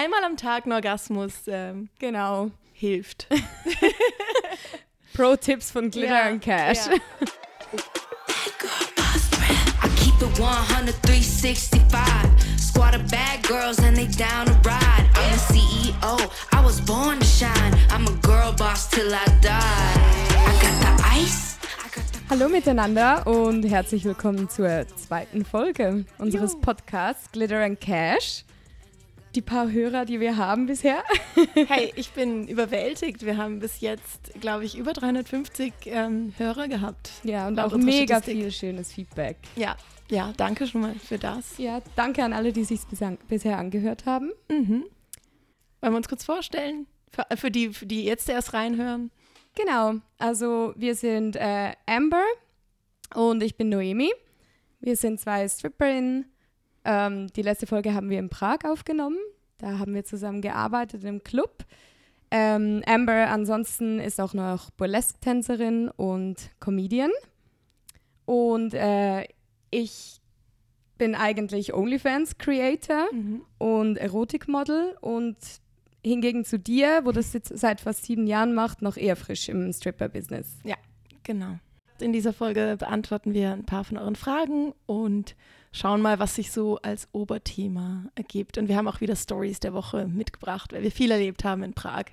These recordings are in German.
einmal am Tag ein Orgasmus ähm, Genau. hilft. Pro-Tipps von Glitter Ja, and Cash. ja. I keep it 100, 365. Squad of bad girls and they down to ride. I'm the CEO, I was born to shine. I'm a girl boss till I die. I got the ice. Got the Hallo miteinander und herzlich willkommen zur zweiten Folge unseres Podcasts Glitter and Cash. Die paar Hörer, die wir haben bisher. Hey, ich bin überwältigt. Wir haben bis jetzt, glaube ich, über 350 ähm, Hörer gehabt. Ja, und auch mega viel schönes Feedback. Ja, ja, danke schon mal für das. Ja, danke an alle, die sich bisher, bisher angehört haben. Mhm. Wollen wir uns kurz vorstellen? Für, äh, für, die, für die jetzt erst reinhören. Genau, also wir sind äh, Amber und ich bin Noemi. Wir sind zwei Stripperinnen. Ähm, die letzte Folge haben wir in Prag aufgenommen. Da haben wir zusammen gearbeitet im Club. Ähm, Amber ansonsten ist auch noch Burlesque-Tänzerin und Comedian. Und äh, ich bin eigentlich OnlyFans-Creator und Erotikmodel und hingegen zu dir, wo das jetzt seit fast sieben Jahren macht, noch eher frisch im Stripper-Business. Genau. In dieser Folge beantworten wir ein paar von euren Fragen und schauen mal, was sich so als Oberthema ergibt. Und wir haben auch wieder Stories der Woche mitgebracht, weil wir viel erlebt haben in Prag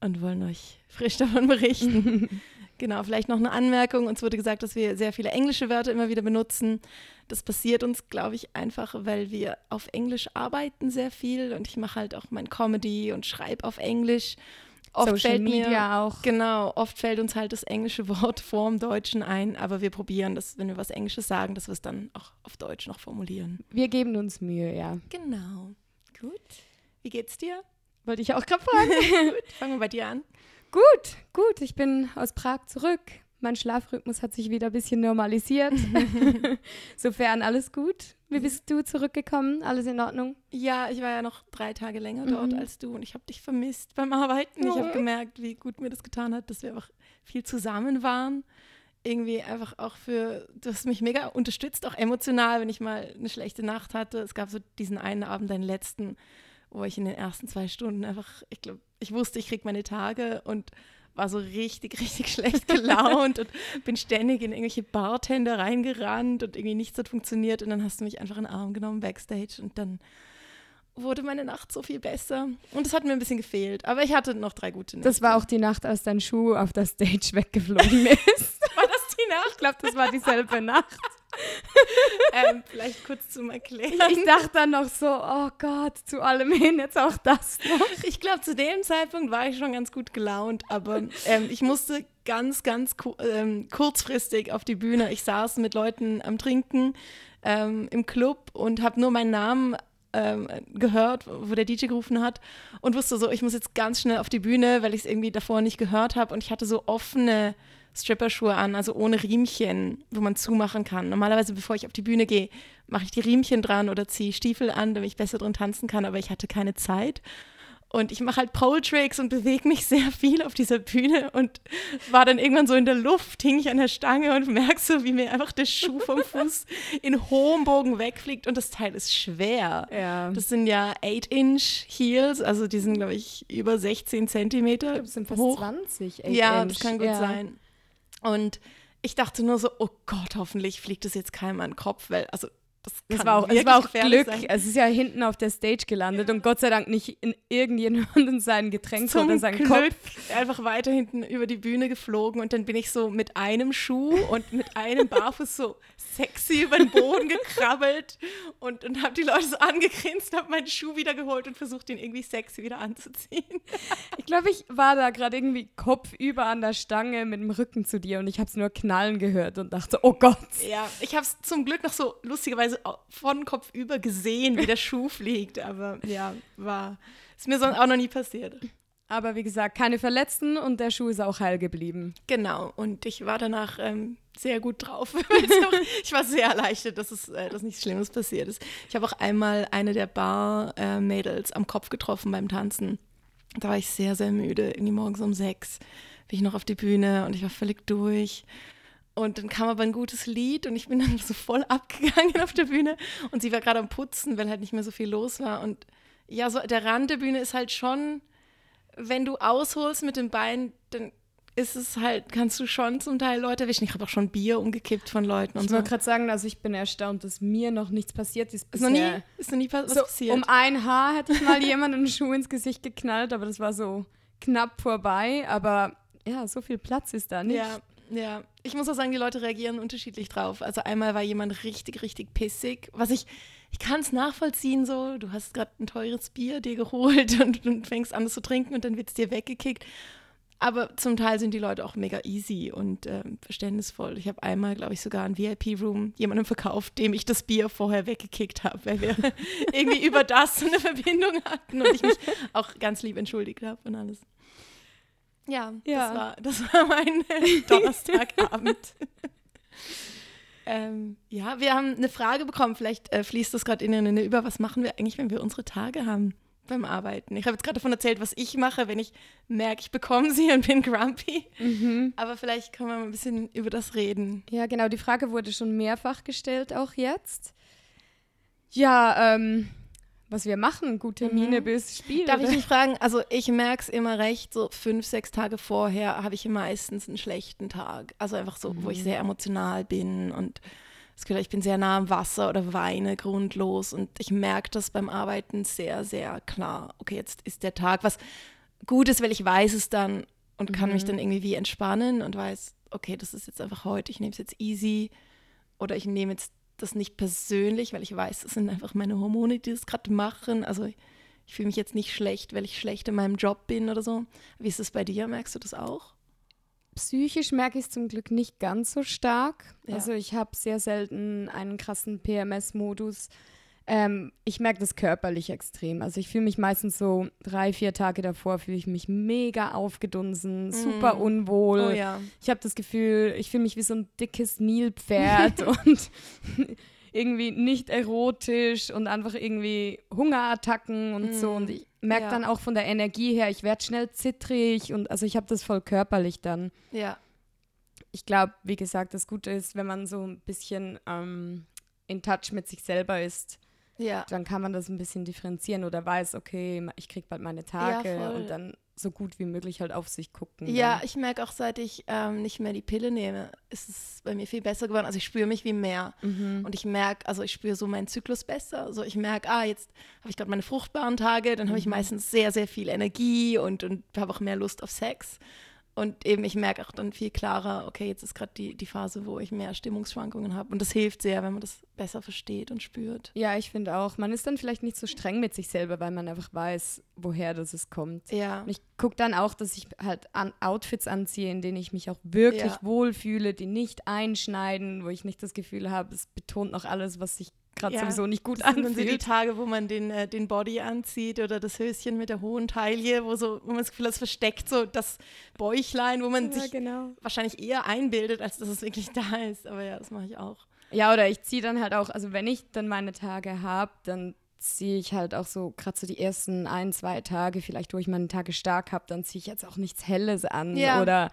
und wollen euch frisch davon berichten. genau, vielleicht noch eine Anmerkung. Uns wurde gesagt, dass wir sehr viele englische Wörter immer wieder benutzen. Das passiert uns, glaube ich, einfach, weil wir auf Englisch arbeiten sehr viel und ich mache halt auch mein Comedy und schreibe auf Englisch. Oft Social fällt mir, Media auch. Genau, oft fällt uns halt das englische Wort vorm Deutschen ein, aber wir probieren das, wenn wir was Englisches sagen, dass wir es dann auch auf Deutsch noch formulieren. Wir geben uns Mühe, ja. Genau. Gut. Wie geht's dir? Wollte ich auch gerade fragen. Fangen wir bei dir an. gut, gut. Ich bin aus Prag zurück. Mein Schlafrhythmus hat sich wieder ein bisschen normalisiert. Sofern alles gut. Wie bist du zurückgekommen? Alles in Ordnung? Ja, ich war ja noch drei Tage länger dort Mhm. als du und ich habe dich vermisst beim Arbeiten. Ich habe gemerkt, wie gut mir das getan hat, dass wir einfach viel zusammen waren. Irgendwie einfach auch für, du hast mich mega unterstützt, auch emotional, wenn ich mal eine schlechte Nacht hatte. Es gab so diesen einen Abend, deinen letzten, wo ich in den ersten zwei Stunden einfach, ich glaube, ich wusste, ich kriege meine Tage und war so richtig, richtig schlecht gelaunt und bin ständig in irgendwelche Bartender reingerannt und irgendwie nichts hat funktioniert. Und dann hast du mich einfach in den Arm genommen backstage und dann wurde meine Nacht so viel besser. Und es hat mir ein bisschen gefehlt. Aber ich hatte noch drei gute Nächte. Das war auch die Nacht, als dein Schuh auf der Stage weggeflogen ist. war das die Nacht? Ich glaube, das war dieselbe Nacht. ähm, vielleicht kurz zum Erklären. Ich dachte dann noch so, oh Gott, zu allem hin, jetzt auch das noch. Ich glaube, zu dem Zeitpunkt war ich schon ganz gut gelaunt, aber ähm, ich musste ganz, ganz ku ähm, kurzfristig auf die Bühne. Ich saß mit Leuten am Trinken ähm, im Club und habe nur meinen Namen ähm, gehört, wo der DJ gerufen hat und wusste so, ich muss jetzt ganz schnell auf die Bühne, weil ich es irgendwie davor nicht gehört habe und ich hatte so offene Stripperschuhe an, also ohne Riemchen, wo man zumachen kann. Normalerweise, bevor ich auf die Bühne gehe, mache ich die Riemchen dran oder ziehe Stiefel an, damit ich besser drin tanzen kann, aber ich hatte keine Zeit. Und ich mache halt Pole Tricks und bewege mich sehr viel auf dieser Bühne und war dann irgendwann so in der Luft, hing ich an der Stange und merke so, wie mir einfach der Schuh vom Fuß in hohem Bogen wegfliegt und das Teil ist schwer. Ja. Das sind ja 8-Inch Heels, also die sind, glaube ich, über 16 Zentimeter Das sind fast hoch. 20. Ja, Inch. das kann gut ja. sein. Und ich dachte nur so, oh Gott, hoffentlich fliegt das jetzt keinem an den Kopf, weil, also, das, kann war auch, es war auch Glück. sein. Es ist ja hinten auf der Stage gelandet und Gott sei Dank nicht in irgendjemanden sein Getränk Zum oder sein Glück Kopf. einfach weiter hinten über die Bühne geflogen und dann bin ich so mit einem Schuh und mit einem Barfuß so sexy über den Boden gekrabbelt und, und habe die Leute so angegrinst, habe meinen Schuh wieder geholt und versucht, ihn irgendwie sexy wieder anzuziehen. Ich glaube, ich war da gerade irgendwie kopfüber an der Stange mit dem Rücken zu dir und ich habe es nur knallen gehört und dachte, oh Gott. Ja, ich habe es zum Glück noch so lustigerweise au- von Kopf über gesehen, wie der Schuh fliegt, aber ja, war, ist mir sonst auch noch nie passiert. Aber wie gesagt, keine Verletzten und der Schuh ist auch heil geblieben. Genau, und ich war danach ähm, sehr gut drauf. Ich war sehr erleichtert, dass, es, äh, dass nichts Schlimmes passiert ist. Ich habe auch einmal eine der Bar-Mädels am Kopf getroffen beim Tanzen. Da war ich sehr, sehr müde. Irgendwie morgens um sechs bin ich noch auf die Bühne und ich war völlig durch. Und dann kam aber ein gutes Lied und ich bin dann so voll abgegangen auf der Bühne. Und sie war gerade am Putzen, weil halt nicht mehr so viel los war. Und ja, so der Rand der Bühne ist halt schon, wenn du ausholst mit dem Bein, dann ist es halt, kannst du schon zum Teil Leute erwischen. Ich habe auch schon Bier umgekippt von Leuten und Ich so. wollte gerade sagen, also ich bin erstaunt, dass mir noch nichts passiert ist. Ist noch nie, ist noch nie was so, passiert. Um ein Haar hätte ich mal jemand einen Schuh ins Gesicht geknallt, aber das war so knapp vorbei. Aber ja, so viel Platz ist da nicht. Ja, ja. Ich muss auch sagen, die Leute reagieren unterschiedlich drauf. Also einmal war jemand richtig, richtig pissig. Was ich, ich kann es nachvollziehen so. Du hast gerade ein teures Bier dir geholt und, und fängst an es zu trinken und dann wird es dir weggekickt. Aber zum Teil sind die Leute auch mega easy und ähm, verständnisvoll. Ich habe einmal, glaube ich, sogar ein VIP-Room jemandem verkauft, dem ich das Bier vorher weggekickt habe, weil wir irgendwie über das eine Verbindung hatten und ich mich auch ganz lieb entschuldigt habe und alles. Ja, Ja. Das, war, das war mein Donnerstagabend. ähm, ja, wir haben eine Frage bekommen. Vielleicht äh, fließt das gerade in eine über. Was machen wir eigentlich, wenn wir unsere Tage haben beim Arbeiten? Ich habe jetzt gerade davon erzählt, was ich mache, wenn ich merke, ich bekomme sie und bin grumpy. Aber vielleicht können wir mal ein bisschen über das reden. Ja, genau, die Frage wurde schon mehrfach gestellt, auch jetzt. Ja, ähm, was wir machen, gut Termine Mhm. bis Spiel. Darf ich oder? dich fragen? Also ich merke es immer recht, so fünf, sechs Tage vorher habe ich meistens einen schlechten Tag. Also einfach so, wo ich sehr emotional bin und ich bin sehr nah am Wasser oder weine grundlos und ich merke das beim Arbeiten sehr, sehr klar. Okay, jetzt ist der Tag, was gut ist, weil ich weiß es dann und kann mich dann irgendwie wie entspannen und weiß, okay, das ist jetzt einfach heute, ich nehme es jetzt easy oder ich nehme jetzt das nicht persönlich, weil ich weiß, das sind einfach meine Hormone, die das gerade machen. Also ich, ich fühle mich jetzt nicht schlecht, weil ich schlecht in meinem Job bin oder so. Wie ist es bei dir? Merkst du das auch? Psychisch merke ich es zum Glück nicht ganz so stark. Ja. Also ich habe sehr selten einen krassen PMS-Modus. Ähm, ich merke das körperlich extrem. Also ich fühle mich meistens so drei, vier Tage davor, fühle ich mich mega aufgedunsen, super unwohl. Oh ja. Ich habe das Gefühl, ich fühle mich wie so ein dickes Nilpferd und irgendwie nicht erotisch und einfach irgendwie Hungerattacken und so. Und ich merke Ja. dann auch von der Energie her, ich werde schnell zittrig und also ich habe das voll körperlich dann. Ja. Ich glaube, wie gesagt, das Gute ist, wenn man so ein bisschen ähm, in Touch mit sich selber ist, Ja. dann kann man das ein bisschen differenzieren oder weiß, okay, ich kriege bald meine Tage voll. und dann so gut wie möglich halt auf sich gucken. Ja, dann. ich merke auch, seit ich ähm, nicht mehr die Pille nehme, ist es bei mir viel besser geworden. Also ich spüre mich wie mehr. Mhm. Und ich merke, also ich spüre so meinen Zyklus besser. Also ich merke, ah, jetzt habe ich gerade meine fruchtbaren Tage, dann habe ich meistens sehr, sehr viel Energie und, und habe auch mehr Lust auf Sex. Und eben, ich merke auch dann viel klarer, okay, jetzt ist gerade die, die Phase, wo ich mehr Stimmungsschwankungen habe. Und das hilft sehr, wenn man das besser versteht und spürt. Ja, ich finde auch. Man ist dann vielleicht nicht so streng mit sich selber, weil man einfach weiß, woher das es kommt. Ja. Und ich gucke dann auch, dass ich halt an Outfits anziehe, in denen ich mich auch wirklich Ja. wohlfühle, die nicht einschneiden, wo ich nicht das Gefühl habe, es betont noch alles, was sich gerade Ja, sowieso nicht gut Das sind dann so die. Tage, wo man den, äh, den Body anzieht oder das Höschen mit der hohen Taille, wo, so, wo man das Gefühl hat, es versteckt so das Bäuchlein, wo man sich genau. wahrscheinlich eher einbildet, als dass es wirklich da ist. Aber ja, das mache ich auch. Ja, oder ich ziehe dann halt auch, also wenn ich dann meine Tage habe, dann ziehe ich halt auch so, gerade so die ersten ein, zwei Tage, vielleicht wo ich meine Tage stark habe, dann ziehe ich jetzt auch nichts Helles an Ja. oder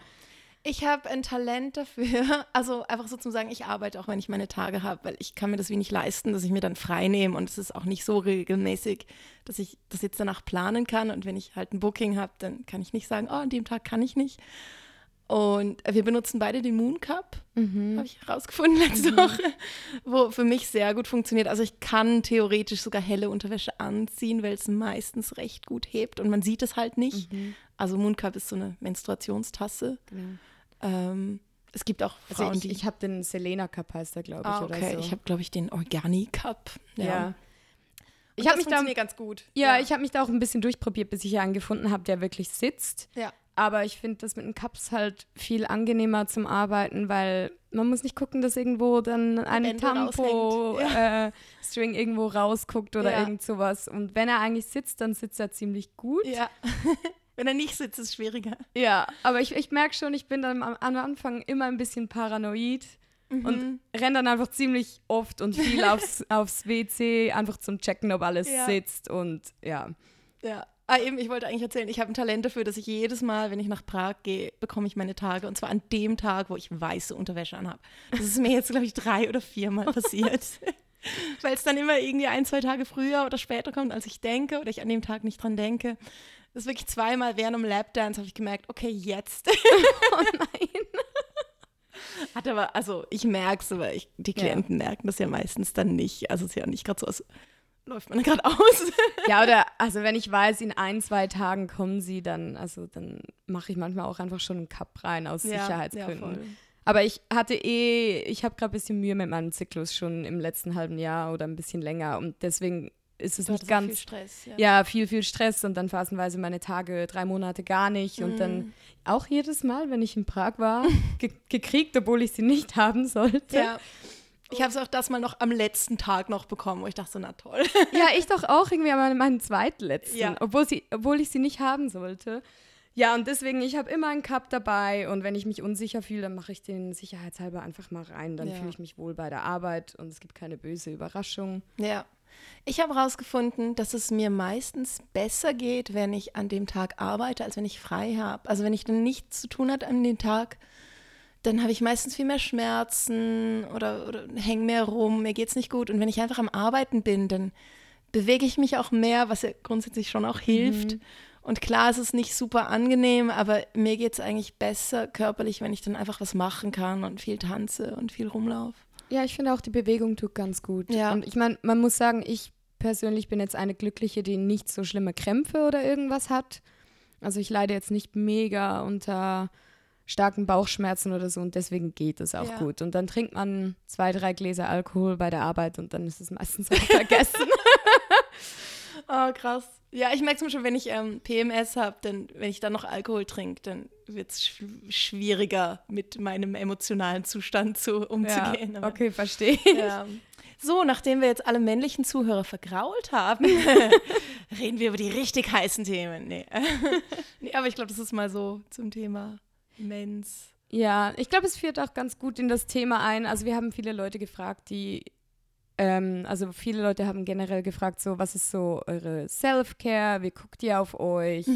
Ich habe ein Talent dafür, also einfach so zu sagen, ich arbeite auch, wenn ich meine Tage habe, weil ich kann mir das wie nicht leisten, dass ich mir dann frei nehme und es ist auch nicht so regelmäßig, dass ich das jetzt danach planen kann und wenn ich halt ein Booking habe, dann kann ich nicht sagen, oh, an dem Tag kann ich nicht. Und wir benutzen beide den Moon Cup, habe ich herausgefunden letzte Woche, wo für mich sehr gut funktioniert. Also ich kann theoretisch sogar helle Unterwäsche anziehen, weil es meistens recht gut hebt und man sieht es halt nicht. Also Moon Cup ist so eine Menstruationstasse. Ähm, es gibt auch Also Frauen, ich, die. ich habe den Selena Cup heißt der, glaube ich, ah, okay. oder so. Ich habe, glaube ich, den Organi Cup. Ja. ja. Und Ich habe mich da, ganz gut. ja, ich habe mich da auch ein bisschen durchprobiert, bis ich einen gefunden habe, der wirklich sitzt. Ja. Aber ich finde das mit den Cups halt viel angenehmer zum Arbeiten, weil man muss nicht gucken, dass irgendwo dann ein Tampo-String irgendwo rausguckt oder Ja. irgend sowas. Und wenn er eigentlich sitzt, dann sitzt er ziemlich gut. Ja. Wenn er nicht sitzt, ist es schwieriger. Ja, aber ich, ich merke schon, ich bin dann am, am Anfang immer ein bisschen paranoid und renne dann einfach ziemlich oft und viel aufs, aufs WC, einfach zum Checken, ob alles Ja. sitzt und ja. Ja. Ah, eben, ich wollte eigentlich erzählen, ich habe ein Talent dafür, dass ich jedes Mal, wenn ich nach Prag gehe, bekomme ich meine Tage. Und zwar an dem Tag, wo ich weiße Unterwäsche anhabe. Das ist mir jetzt, glaube ich, drei oder viermal passiert. weil es dann immer irgendwie ein, zwei Tage früher oder später kommt, als ich denke oder ich an dem Tag nicht dran denke. Das ist wirklich zweimal während einem Lapdance habe ich gemerkt, okay, jetzt. Oh nein. Hat aber, also ich merke es, aber ich, die Klienten merken das ja meistens dann nicht. Also es ist ja nicht gerade so, als läuft man gerade aus. Ja, oder also wenn ich weiß, in ein, zwei Tagen kommen sie, dann, also dann mache ich manchmal auch einfach schon einen Cup rein aus Sicherheitsgründen. voll. Aber ich hatte eh, ich habe gerade ein bisschen Mühe mit meinem Zyklus schon im letzten halben Jahr oder ein bisschen länger und deswegen ist es nicht auch ganz viel Stress, ja. ja, viel, viel Stress und dann phasenweise meine Tage drei Monate gar nicht. Und Mhm. dann auch jedes Mal, wenn ich in Prag war, ge gekriegt, obwohl ich sie nicht haben sollte. Ja. Ich habe es auch das mal noch am letzten Tag noch bekommen, wo ich dachte so, na toll. Ja, ich doch auch irgendwie aber meinen zweitletzten, Ja. obwohl, sie, obwohl ich sie nicht haben sollte. Ja, und deswegen, ich habe immer einen Cup dabei und wenn ich mich unsicher fühle, dann mache ich den sicherheitshalber einfach mal rein. Dann Ja. fühle ich mich wohl bei der Arbeit und es gibt keine böse Überraschung. Ja. Ich habe herausgefunden, dass es mir meistens besser geht, wenn ich an dem Tag arbeite, als wenn ich frei habe. Also wenn ich dann nichts zu tun habe an dem Tag, dann habe ich meistens viel mehr Schmerzen oder, oder hänge mehr rum, mir geht es nicht gut. Und wenn ich einfach am Arbeiten bin, dann bewege ich mich auch mehr, was ja grundsätzlich schon auch hilft. Und klar, es ist nicht super angenehm, aber mir geht es eigentlich besser körperlich, wenn ich dann einfach was machen kann und viel tanze und viel rumlaufe. Ja, ich finde auch, die Bewegung tut ganz gut. Ja. Und ich meine, man muss sagen, ich persönlich bin jetzt eine Glückliche, die nicht so schlimme Krämpfe oder irgendwas hat. Also ich leide jetzt nicht mega unter starken Bauchschmerzen oder so und deswegen geht es auch Ja. gut. Und dann trinkt man zwei, drei Gläser Alkohol bei der Arbeit und dann ist es meistens auch vergessen. Oh, krass. Ja, ich merke es mir schon, wenn ich ähm, PMS habe, dann, wenn ich dann noch Alkohol trinke, dann wird es sch schwieriger, mit meinem emotionalen Zustand zu, umzugehen. Aber, okay, verstehe. ja. So, nachdem wir jetzt alle männlichen Zuhörer vergrault haben, reden wir über die richtig heißen Themen. Nee, nee aber ich glaube, das ist mal so zum Thema Mens. Ja, ich glaube, es führt auch ganz gut in das Thema ein. Also wir haben viele Leute gefragt, die, ähm, also viele Leute haben generell gefragt, so, was ist so eure Self-Care, wie guckt ihr auf euch?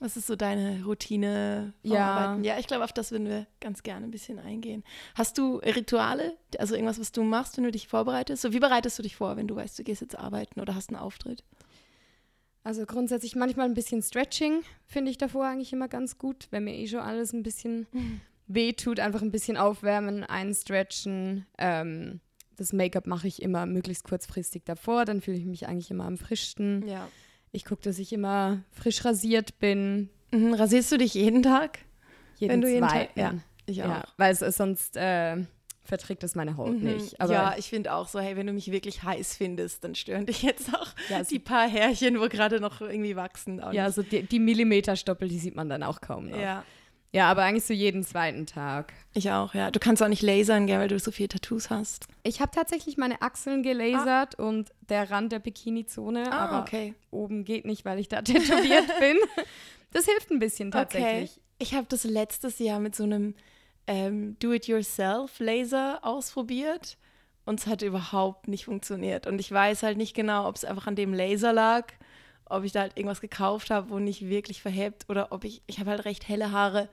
Was ist so deine Routine? Ja. Ja, ich glaube, auf das würden wir ganz gerne ein bisschen eingehen. Hast du Rituale? Also irgendwas, was du machst, wenn du dich vorbereitest? So, wie bereitest du dich vor, wenn du weißt, du gehst jetzt arbeiten oder hast einen Auftritt? Also grundsätzlich manchmal ein bisschen Stretching finde ich davor eigentlich immer ganz gut, wenn mir eh schon alles ein bisschen weh tut, einfach ein bisschen aufwärmen, einstretchen. Ähm, das Make-up mache ich immer möglichst kurzfristig davor, dann fühle ich mich eigentlich immer am frischsten. Ja. Ich gucke, dass ich immer frisch rasiert bin. Mhm, rasierst du dich jeden Tag? Jeden Wenn du jeden zweiten. Tag- ja, Ich Ja, weil es, sonst äh, verträgt das meine Haut Mhm. nicht. Aber ja, ich finde auch so, hey, wenn du mich wirklich heiß findest, dann stören dich jetzt auch Ja, die paar Härchen, wo gerade noch irgendwie wachsen. auch ja, nicht. so die, die Millimeterstoppel, die sieht man dann auch kaum noch. ja. Ja, aber eigentlich so jeden zweiten Tag. Ich auch, ja. Du kannst auch nicht lasern, gell, weil du so viele Tattoos hast. Ich habe tatsächlich meine Achseln gelasert und der Rand der Bikini-Zone, Ah, aber okay. oben geht nicht, weil ich da tätowiert bin. Das hilft ein bisschen tatsächlich. Okay. Ich habe das letztes Jahr mit so einem ähm, Do-it-yourself-Laser ausprobiert und es hat überhaupt nicht funktioniert. Und ich weiß halt nicht genau, ob es einfach an dem Laser lag, ob ich da halt irgendwas gekauft habe, wo nicht wirklich verhebt oder ob ich, ich habe halt recht helle Haare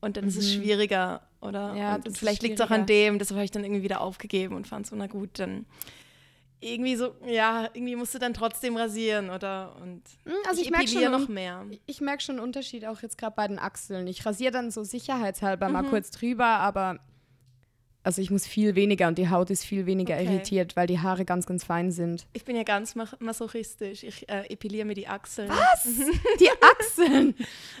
und dann ist es schwieriger. Oder Mhm. Ja, und das ist vielleicht liegt es auch an dem, deshalb habe ich dann irgendwie wieder aufgegeben und fand so, na gut, dann irgendwie so, ja, irgendwie musst du dann trotzdem rasieren oder und also ich merk epiliere schon- noch mehr. Ich merke schon einen Unterschied auch jetzt gerade bei den Achseln. Ich rasiere dann so sicherheitshalber Mhm. mal kurz drüber, aber also ich muss viel weniger und die Haut ist viel weniger Okay. irritiert, weil die Haare ganz, ganz fein sind. Ich bin ja ganz masochistisch. Ich äh, epiliere mir die Achseln. Die Achseln!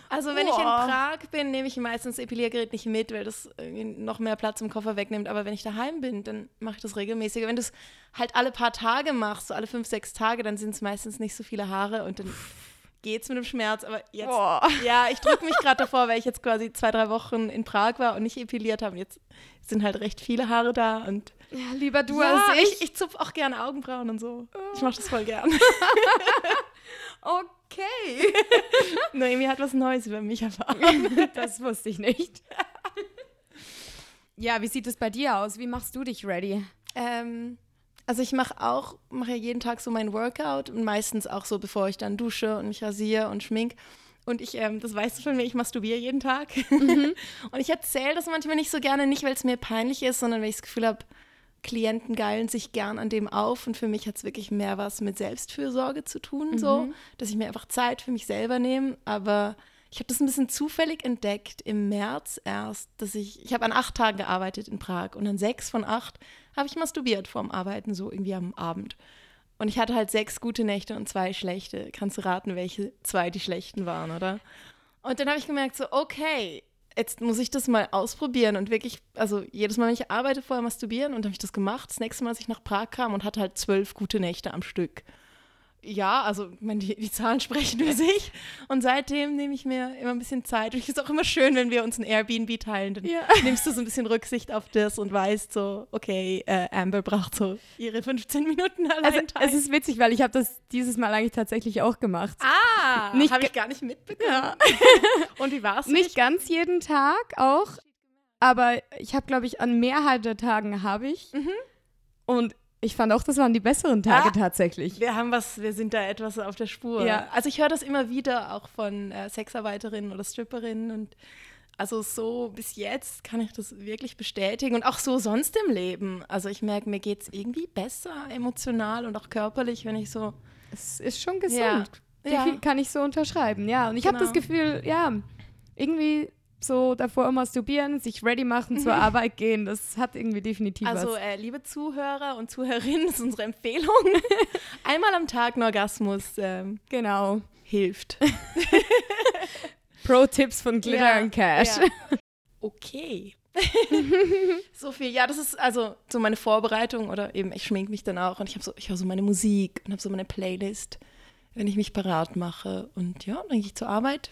Also wenn ich in. Prag bin, nehme ich meistens das Epiliergerät nicht mit, weil das noch mehr Platz im Koffer wegnimmt. Aber wenn ich daheim bin, dann mache ich das regelmäßig. Wenn du es halt alle paar Tage machst, so alle fünf, sechs Tage, dann sind es meistens nicht so viele Haare und dann geht's mit dem Schmerz. Aber jetzt, Boah. ja, ich drücke mich gerade davor, weil ich jetzt quasi zwei, drei Wochen in Prag war und nicht epiliert habe. Jetzt sind halt recht viele Haare da und Ja, lieber du ja, als ich. ich, ich zupfe auch gerne Augenbrauen und so. Ich mache das voll gern. Okay. Noemi hat was Neues über mich erfahren. Das wusste ich nicht. Ja, wie sieht es bei dir aus? Wie machst du dich ready? Ähm, also ich mache auch, mache ja jeden Tag so mein Workout und meistens auch so, bevor ich dann dusche und mich rasiere und schmink. Und ich, ähm, das weißt du von mir, ich masturbiere jeden Tag. und ich erzähle das manchmal nicht so gerne, nicht weil es mir peinlich ist, sondern weil ich das Gefühl habe, Klienten geilen sich gern an dem auf und für mich hat es wirklich mehr was mit Selbstfürsorge zu tun, so, dass ich mir einfach Zeit für mich selber nehme. Aber ich habe das ein bisschen zufällig entdeckt im März erst, dass ich, ich habe an acht Tagen gearbeitet in Prag und an sechs von acht habe ich masturbiert vorm Arbeiten, so irgendwie am Abend. Und ich hatte halt sechs gute Nächte und zwei schlechte. Kannst du raten, welche zwei die schlechten waren, oder? Und dann habe ich gemerkt, so, okay, jetzt muss ich das mal ausprobieren und wirklich, also jedes Mal, wenn ich arbeite, vorher masturbieren und habe ich das gemacht. Das nächste Mal, als ich nach Prag kam und hatte halt zwölf gute Nächte am Stück ja, also ich meine, die, die, Zahlen sprechen für sich. Und seitdem nehme ich mir immer ein bisschen Zeit. Und es ist auch immer schön, wenn wir uns ein Airbnb teilen. Dann ja. nimmst du so ein bisschen Rücksicht auf das und weißt so, okay, äh, Amber braucht so ihre 15 Minuten allein. Also, es ist witzig, weil ich habe das dieses Mal eigentlich tatsächlich auch gemacht. Ah, habe ich gar nicht mitbekommen. Ja. und wie war es? Nicht ganz jeden Tag auch, aber ich habe, glaube ich, an Mehrheit der Tagen habe ich. Mhm. Und ich fand auch, das waren die besseren Tage ah, tatsächlich. Wir haben was, wir sind da etwas auf der Spur. Ja. Also ich höre das immer wieder auch von äh, Sexarbeiterinnen oder Stripperinnen und also so bis jetzt kann ich das wirklich bestätigen und auch so sonst im Leben. Also ich merke, mir geht es irgendwie besser emotional und auch körperlich, wenn ich so. Es ist schon gesund. Ja. ja. Kann ich so unterschreiben, ja. Und ich genau. habe das Gefühl, ja, irgendwie so davor masturbieren, sich ready machen, zur Arbeit gehen, das hat irgendwie definitiv also, was. Also, äh, liebe Zuhörer und Zuhörerinnen, das ist unsere Empfehlung. Einmal am Tag ein Orgasmus. Ähm, genau. Hilft. Pro-Tipps von Glitter ja, Cash. Ja. Okay. so viel. Ja, das ist also so meine Vorbereitung oder eben ich schmink mich dann auch und ich habe so, ich so meine Musik und habe so meine Playlist, wenn ich mich parat mache und ja, dann gehe ich zur Arbeit.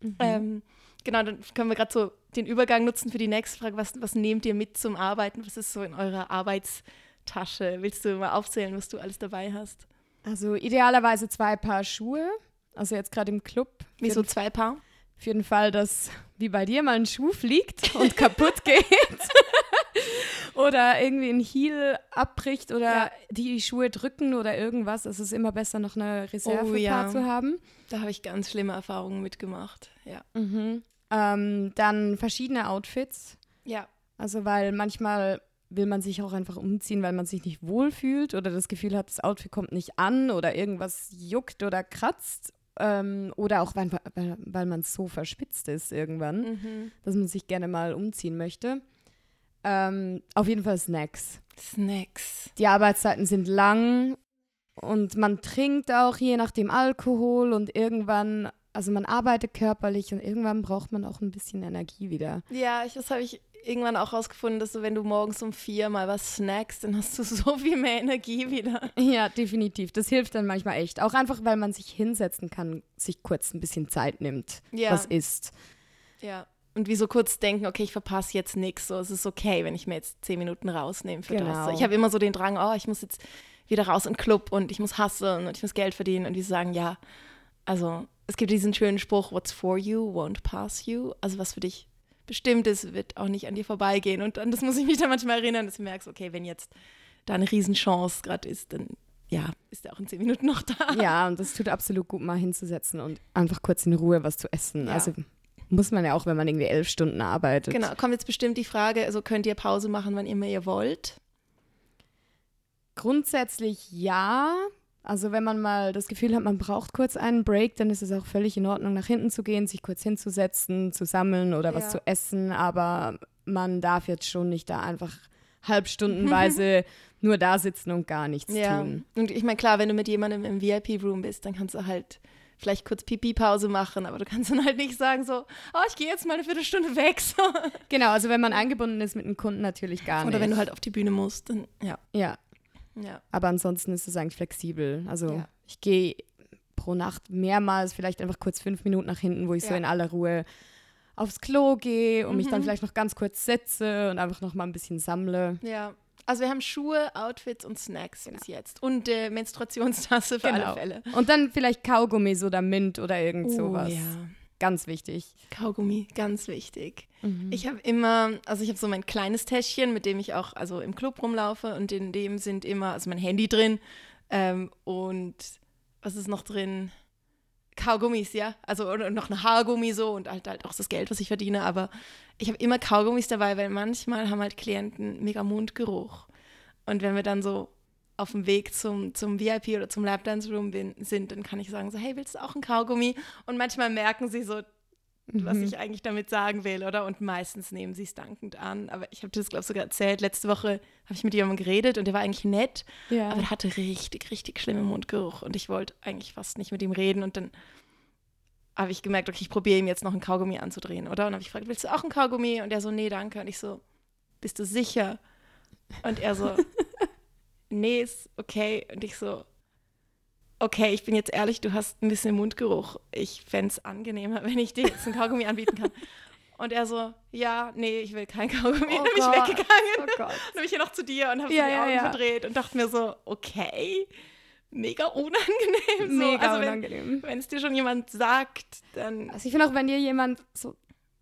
Mhm. Ähm, genau, dann können wir gerade so den Übergang nutzen für die nächste Frage. Was, was nehmt ihr mit zum Arbeiten? Was ist so in eurer Arbeitstasche? Willst du mal aufzählen, was du alles dabei hast? Also idealerweise zwei Paar Schuhe. Also jetzt gerade im Club. Wieso zwei Paar? Auf jeden Fall, dass wie bei dir mal ein Schuh fliegt und kaputt geht. oder irgendwie ein Heel abbricht oder ja. die Schuhe drücken oder irgendwas. Es ist immer besser, noch eine Reserve oh, ja. zu haben. Da habe ich ganz schlimme Erfahrungen mitgemacht. Ja. Mhm. Ähm, dann verschiedene Outfits. Ja. Also, weil manchmal will man sich auch einfach umziehen, weil man sich nicht wohlfühlt oder das Gefühl hat, das Outfit kommt nicht an oder irgendwas juckt oder kratzt. Ähm, oder auch, weil, weil, weil man so verspitzt ist irgendwann, mhm. dass man sich gerne mal umziehen möchte. Ähm, auf jeden Fall Snacks. Snacks. Die Arbeitszeiten sind lang und man trinkt auch je nachdem Alkohol und irgendwann, also man arbeitet körperlich und irgendwann braucht man auch ein bisschen Energie wieder. Ja, ich, das habe ich irgendwann auch rausgefunden, dass du, wenn du morgens um vier mal was snackst, dann hast du so viel mehr Energie wieder. Ja, definitiv. Das hilft dann manchmal echt. Auch einfach, weil man sich hinsetzen kann, sich kurz ein bisschen Zeit nimmt, ja. was isst. Ja und wie so kurz denken, okay, ich verpasse jetzt nichts, so es ist okay, wenn ich mir jetzt zehn Minuten rausnehme für genau. das. ich habe immer so den Drang, oh, ich muss jetzt wieder raus in den Club und ich muss hustlen und ich muss Geld verdienen und die sagen, ja, also es gibt diesen schönen Spruch, what's for you won't pass you, also was für dich bestimmt ist, wird auch nicht an dir vorbeigehen und an das muss ich mich dann manchmal erinnern, dass du merkst, okay, wenn jetzt da eine Riesenchance gerade ist, dann ja, ist er auch in zehn Minuten noch da. Ja, und das tut absolut gut, mal hinzusetzen und einfach kurz in Ruhe was zu essen. Ja. Also muss man ja auch, wenn man irgendwie elf Stunden arbeitet. Genau, kommt jetzt bestimmt die Frage, also könnt ihr Pause machen, wann immer ihr wollt? Grundsätzlich ja. Also wenn man mal das Gefühl hat, man braucht kurz einen Break, dann ist es auch völlig in Ordnung, nach hinten zu gehen, sich kurz hinzusetzen, zu sammeln oder was ja. zu essen. Aber man darf jetzt schon nicht da einfach halbstundenweise nur da sitzen und gar nichts ja. tun. Und ich meine, klar, wenn du mit jemandem im VIP-Room bist, dann kannst du halt vielleicht kurz Pipi-Pause machen, aber du kannst dann halt nicht sagen so, oh, ich gehe jetzt mal eine Viertelstunde weg. So. Genau, also wenn man eingebunden ist mit einem Kunden natürlich gar nicht. Oder wenn du halt auf die Bühne musst, dann ja. Ja. Ja. Aber ansonsten ist es eigentlich flexibel. Also ja. ich gehe pro Nacht mehrmals, vielleicht einfach kurz fünf Minuten nach hinten, wo ich ja. so in aller Ruhe aufs Klo gehe und mhm. mich dann mhm. vielleicht noch ganz kurz setze und einfach noch mal ein bisschen sammle. Ja. Also wir haben Schuhe, Outfits und Snacks genau. bis jetzt. Und äh, Menstruationstasse für genau. alle Fälle. Und dann vielleicht Kaugummis oder Mint oder irgend oh, sowas. Ja. Ganz wichtig. Kaugummi, ganz wichtig. Mhm. Ich habe immer, also ich habe so mein kleines Täschchen, mit dem ich auch also im Club rumlaufe und in dem sind immer, also mein Handy drin ähm, und was ist noch drin? Kaugummis, ja. Also noch ein Haargummi so und halt, halt auch das Geld, was ich verdiene. Aber ich habe immer Kaugummis dabei, weil manchmal haben halt Klienten mega Mundgeruch. Und wenn wir dann so auf dem Weg zum, zum VIP oder zum Lapdance Room bin, sind, dann kann ich sagen so, hey, willst du auch ein Kaugummi? Und manchmal merken sie so, was Mhm. ich eigentlich damit sagen will, oder? Und meistens nehmen sie es dankend an. Aber ich habe das, glaube ich, sogar erzählt. Letzte Woche habe ich mit jemandem geredet und der war eigentlich nett, Ja. aber der hatte richtig, richtig schlimmen Mundgeruch. Und ich wollte eigentlich fast nicht mit ihm reden. Und dann habe ich gemerkt, okay, ich probiere ihm jetzt noch ein Kaugummi anzudrehen, oder? Und habe ich gefragt, willst du auch ein Kaugummi? Und er so, nee, danke. Und ich so, bist du sicher? Und er so, nee, ist okay. Und ich so, okay, ich bin jetzt ehrlich, du hast ein bisschen Mundgeruch. Ich fände es angenehmer, wenn ich dir jetzt ein Kaugummi anbieten kann. Und er so, ja, nee, ich will kein Kaugummi. Oh dann bin ich weggegangen. Oh Gott. Dann bin ich hier noch zu dir und habe Ja, so die ja, Augen ja. verdreht und dachte mir so, okay, mega unangenehm. So. Mega also wenn, unangenehm. wenn es dir schon jemand sagt, dann Also ich finde auch, wenn dir jemand so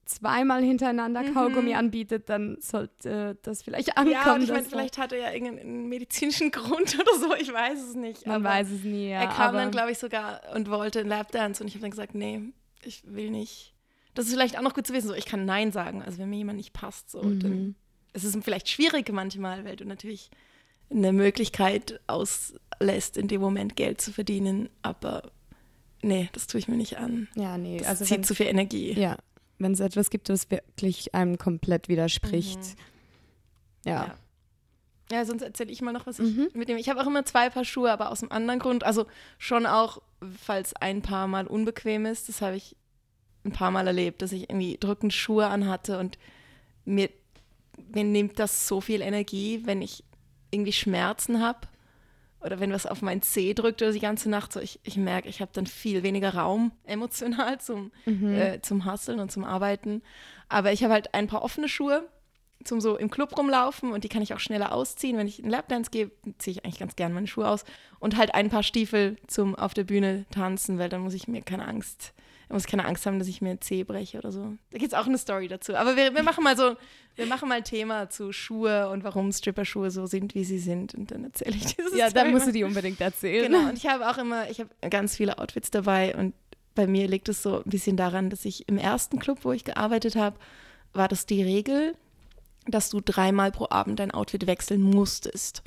zweimal hintereinander Kaugummi anbietet, dann sollte das vielleicht ankommen. Mhm. ja, und ich meine, vielleicht hat er ja irgendeinen medizinischen Grund oder so, ich weiß es nicht. man weiß es nie. Ja, er kam dann, glaube ich, sogar und wollte einen Lapdance und ich habe dann gesagt, nee, ich will nicht. Das ist vielleicht auch noch gut zu wissen, so ich kann Nein sagen, also wenn mir jemand nicht passt, so, Mhm. dann es ist vielleicht schwierig manchmal, weil du natürlich eine Möglichkeit auslässt, in dem Moment Geld zu verdienen, aber nee, das tue ich mir nicht an. ja, nee, Das also zieht wenn, zu viel Energie. ja, wenn es etwas gibt, was wirklich einem komplett widerspricht. Ja. Mhm. Ja. Ja, sonst erzähle ich mal noch, was ich Mhm. mitnehme. Ich habe auch immer zwei Paar Schuhe, aber aus einem anderen Grund. Also schon auch, falls ein Paar mal unbequem ist. Das habe ich ein paar Mal erlebt, dass ich irgendwie drückend Schuhe anhatte und mir, mir nimmt das so viel Energie, wenn ich irgendwie Schmerzen habe oder wenn was auf meinen Zeh drückt oder die ganze Nacht. So, ich, ich merke, ich habe dann viel weniger Raum emotional zum, äh, zum Hustlen und zum Arbeiten. Aber ich habe halt ein paar offene Schuhe zum so im Club rumlaufen und die kann ich auch schneller ausziehen. Wenn ich einen Lapdance gehe, ziehe ich eigentlich ganz gerne meine Schuhe aus und halt ein paar Stiefel zum auf der Bühne tanzen, weil dann muss ich mir keine Angst, ich muss keine Angst haben, dass ich mir einen Zeh breche oder so. Da gibt es auch eine Story dazu. Aber wir, wir machen mal so, wir machen mal ein Thema zu Schuhe und warum Stripper-Schuhe so sind, wie sie sind. Und dann erzähle ich dieses Ja, dann Story musst mal. du die unbedingt erzählen. Genau, und ich habe auch immer, ich habe ganz viele Outfits dabei und bei mir liegt es so ein bisschen daran, dass ich im ersten Club, wo ich gearbeitet habe, war das die Regel, dass du dreimal pro Abend dein Outfit wechseln musstest.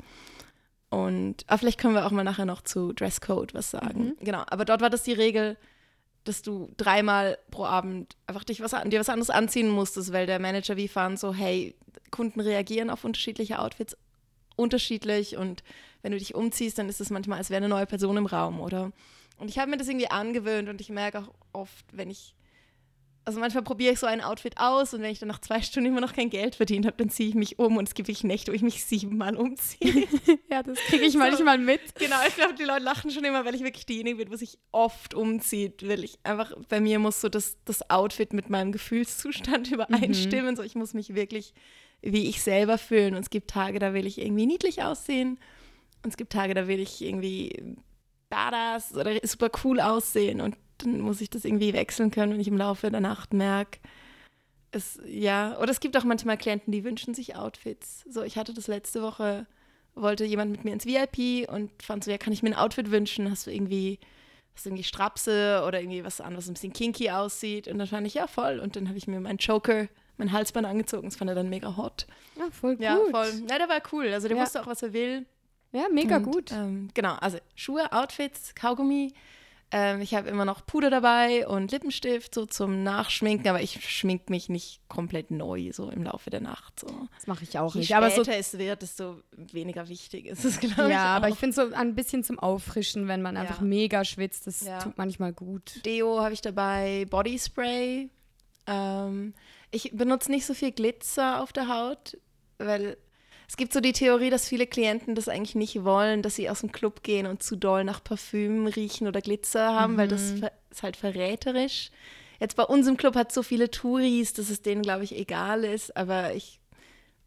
Und aber vielleicht können wir auch mal nachher noch zu Dresscode was sagen. Genau, aber dort war das die Regel, dass du dreimal pro Abend einfach dich was, dir was anderes anziehen musstest, weil der Manager wie fand so, hey, Kunden reagieren auf unterschiedliche Outfits unterschiedlich und wenn du dich umziehst, dann ist es manchmal, als wäre eine neue Person im Raum, oder? Und ich habe mir das irgendwie angewöhnt und ich merke auch oft, wenn ich, also manchmal probiere ich so ein Outfit aus und wenn ich dann nach zwei Stunden immer noch kein Geld verdient habe, dann ziehe ich mich um und es gibt wirklich Nächte, wo ich mich siebenmal umziehe. Ja, das kriege ich manchmal mit. Genau, ich glaube, die Leute lachen schon immer, weil ich wirklich diejenige bin, wo sich oft umzieht, weil ich einfach, bei mir muss so das, das Outfit mit meinem Gefühlszustand übereinstimmen. So, ich muss mich wirklich wie ich selber fühlen. Und es gibt Tage, da will ich irgendwie niedlich aussehen. Und es gibt Tage, da will ich irgendwie badass oder super cool aussehen. Und dann muss ich das irgendwie wechseln können, wenn ich im Laufe der Nacht merke, es, ja, oder es gibt auch manchmal Klienten, die wünschen sich Outfits. So, ich hatte das letzte Woche, wollte jemand mit mir ins VIP und fand so, ja, kann ich mir ein Outfit wünschen? Hast du irgendwie, hast du irgendwie Strapse oder irgendwie was anderes, ein bisschen kinky aussieht? Und dann fand ich, ja, voll. Und dann habe ich mir meinen Choker, mein Halsband angezogen. Das fand er dann mega hot. Ja, voll gut. Ja, voll. Ja, der war cool. Also der Ja. wusste auch, was er will. Ja, mega Und, gut. Ähm, genau, also Schuhe, Outfits, Kaugummi. Ähm, ich habe immer noch Puder dabei und Lippenstift so zum Nachschminken, aber ich schmink mich nicht komplett neu so im Laufe der Nacht. So. Das mache ich auch Je nicht. Aber so, später es wird, desto weniger wichtig ist es, glaube ich. ja, aber ich finde so ein bisschen zum Auffrischen, wenn man einfach Ja. mega schwitzt, das Ja. tut manchmal gut. Deo habe ich dabei, Bodyspray. Ähm, ich benutze nicht so viel Glitzer auf der Haut, weil es gibt so die Theorie, dass viele Klienten das eigentlich nicht wollen, dass sie aus dem Club gehen und zu doll nach Parfüm riechen oder Glitzer haben, weil das ver- ist halt verräterisch. Jetzt bei uns im Club hat so viele Touris, dass es denen, glaube ich, egal ist, aber ich,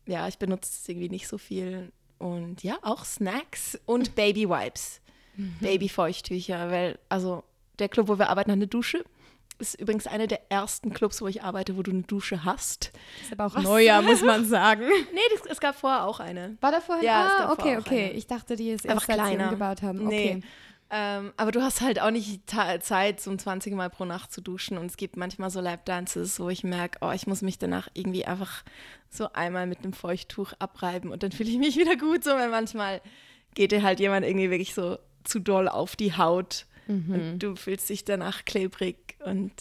ja, ich benutze es irgendwie nicht so viel. Und ja, auch Snacks und Baby Wipes. Babyfeuchttücher, weil, also der Club, wo wir arbeiten, hat eine Dusche. Ist übrigens einer der ersten Clubs, wo ich arbeite, wo du eine Dusche hast. Ist aber auch neuer, muss man sagen. Nee, das, es gab vorher auch eine. War da vorher? Ja, es ah, gab okay, okay. eine. Ich dachte, die ist Einfach kleiner. umgebaut haben. Nee. Okay. Ähm, aber du hast halt auch nicht Zeit, so um 20 Mal pro Nacht zu duschen. Und es gibt manchmal so Lapdances, wo ich merke, oh, ich muss mich danach irgendwie einfach so einmal mit einem Feuchttuch abreiben und dann fühle ich mich wieder gut. So, weil manchmal geht dir halt jemand irgendwie wirklich so zu doll auf die Haut und du fühlst dich danach klebrig und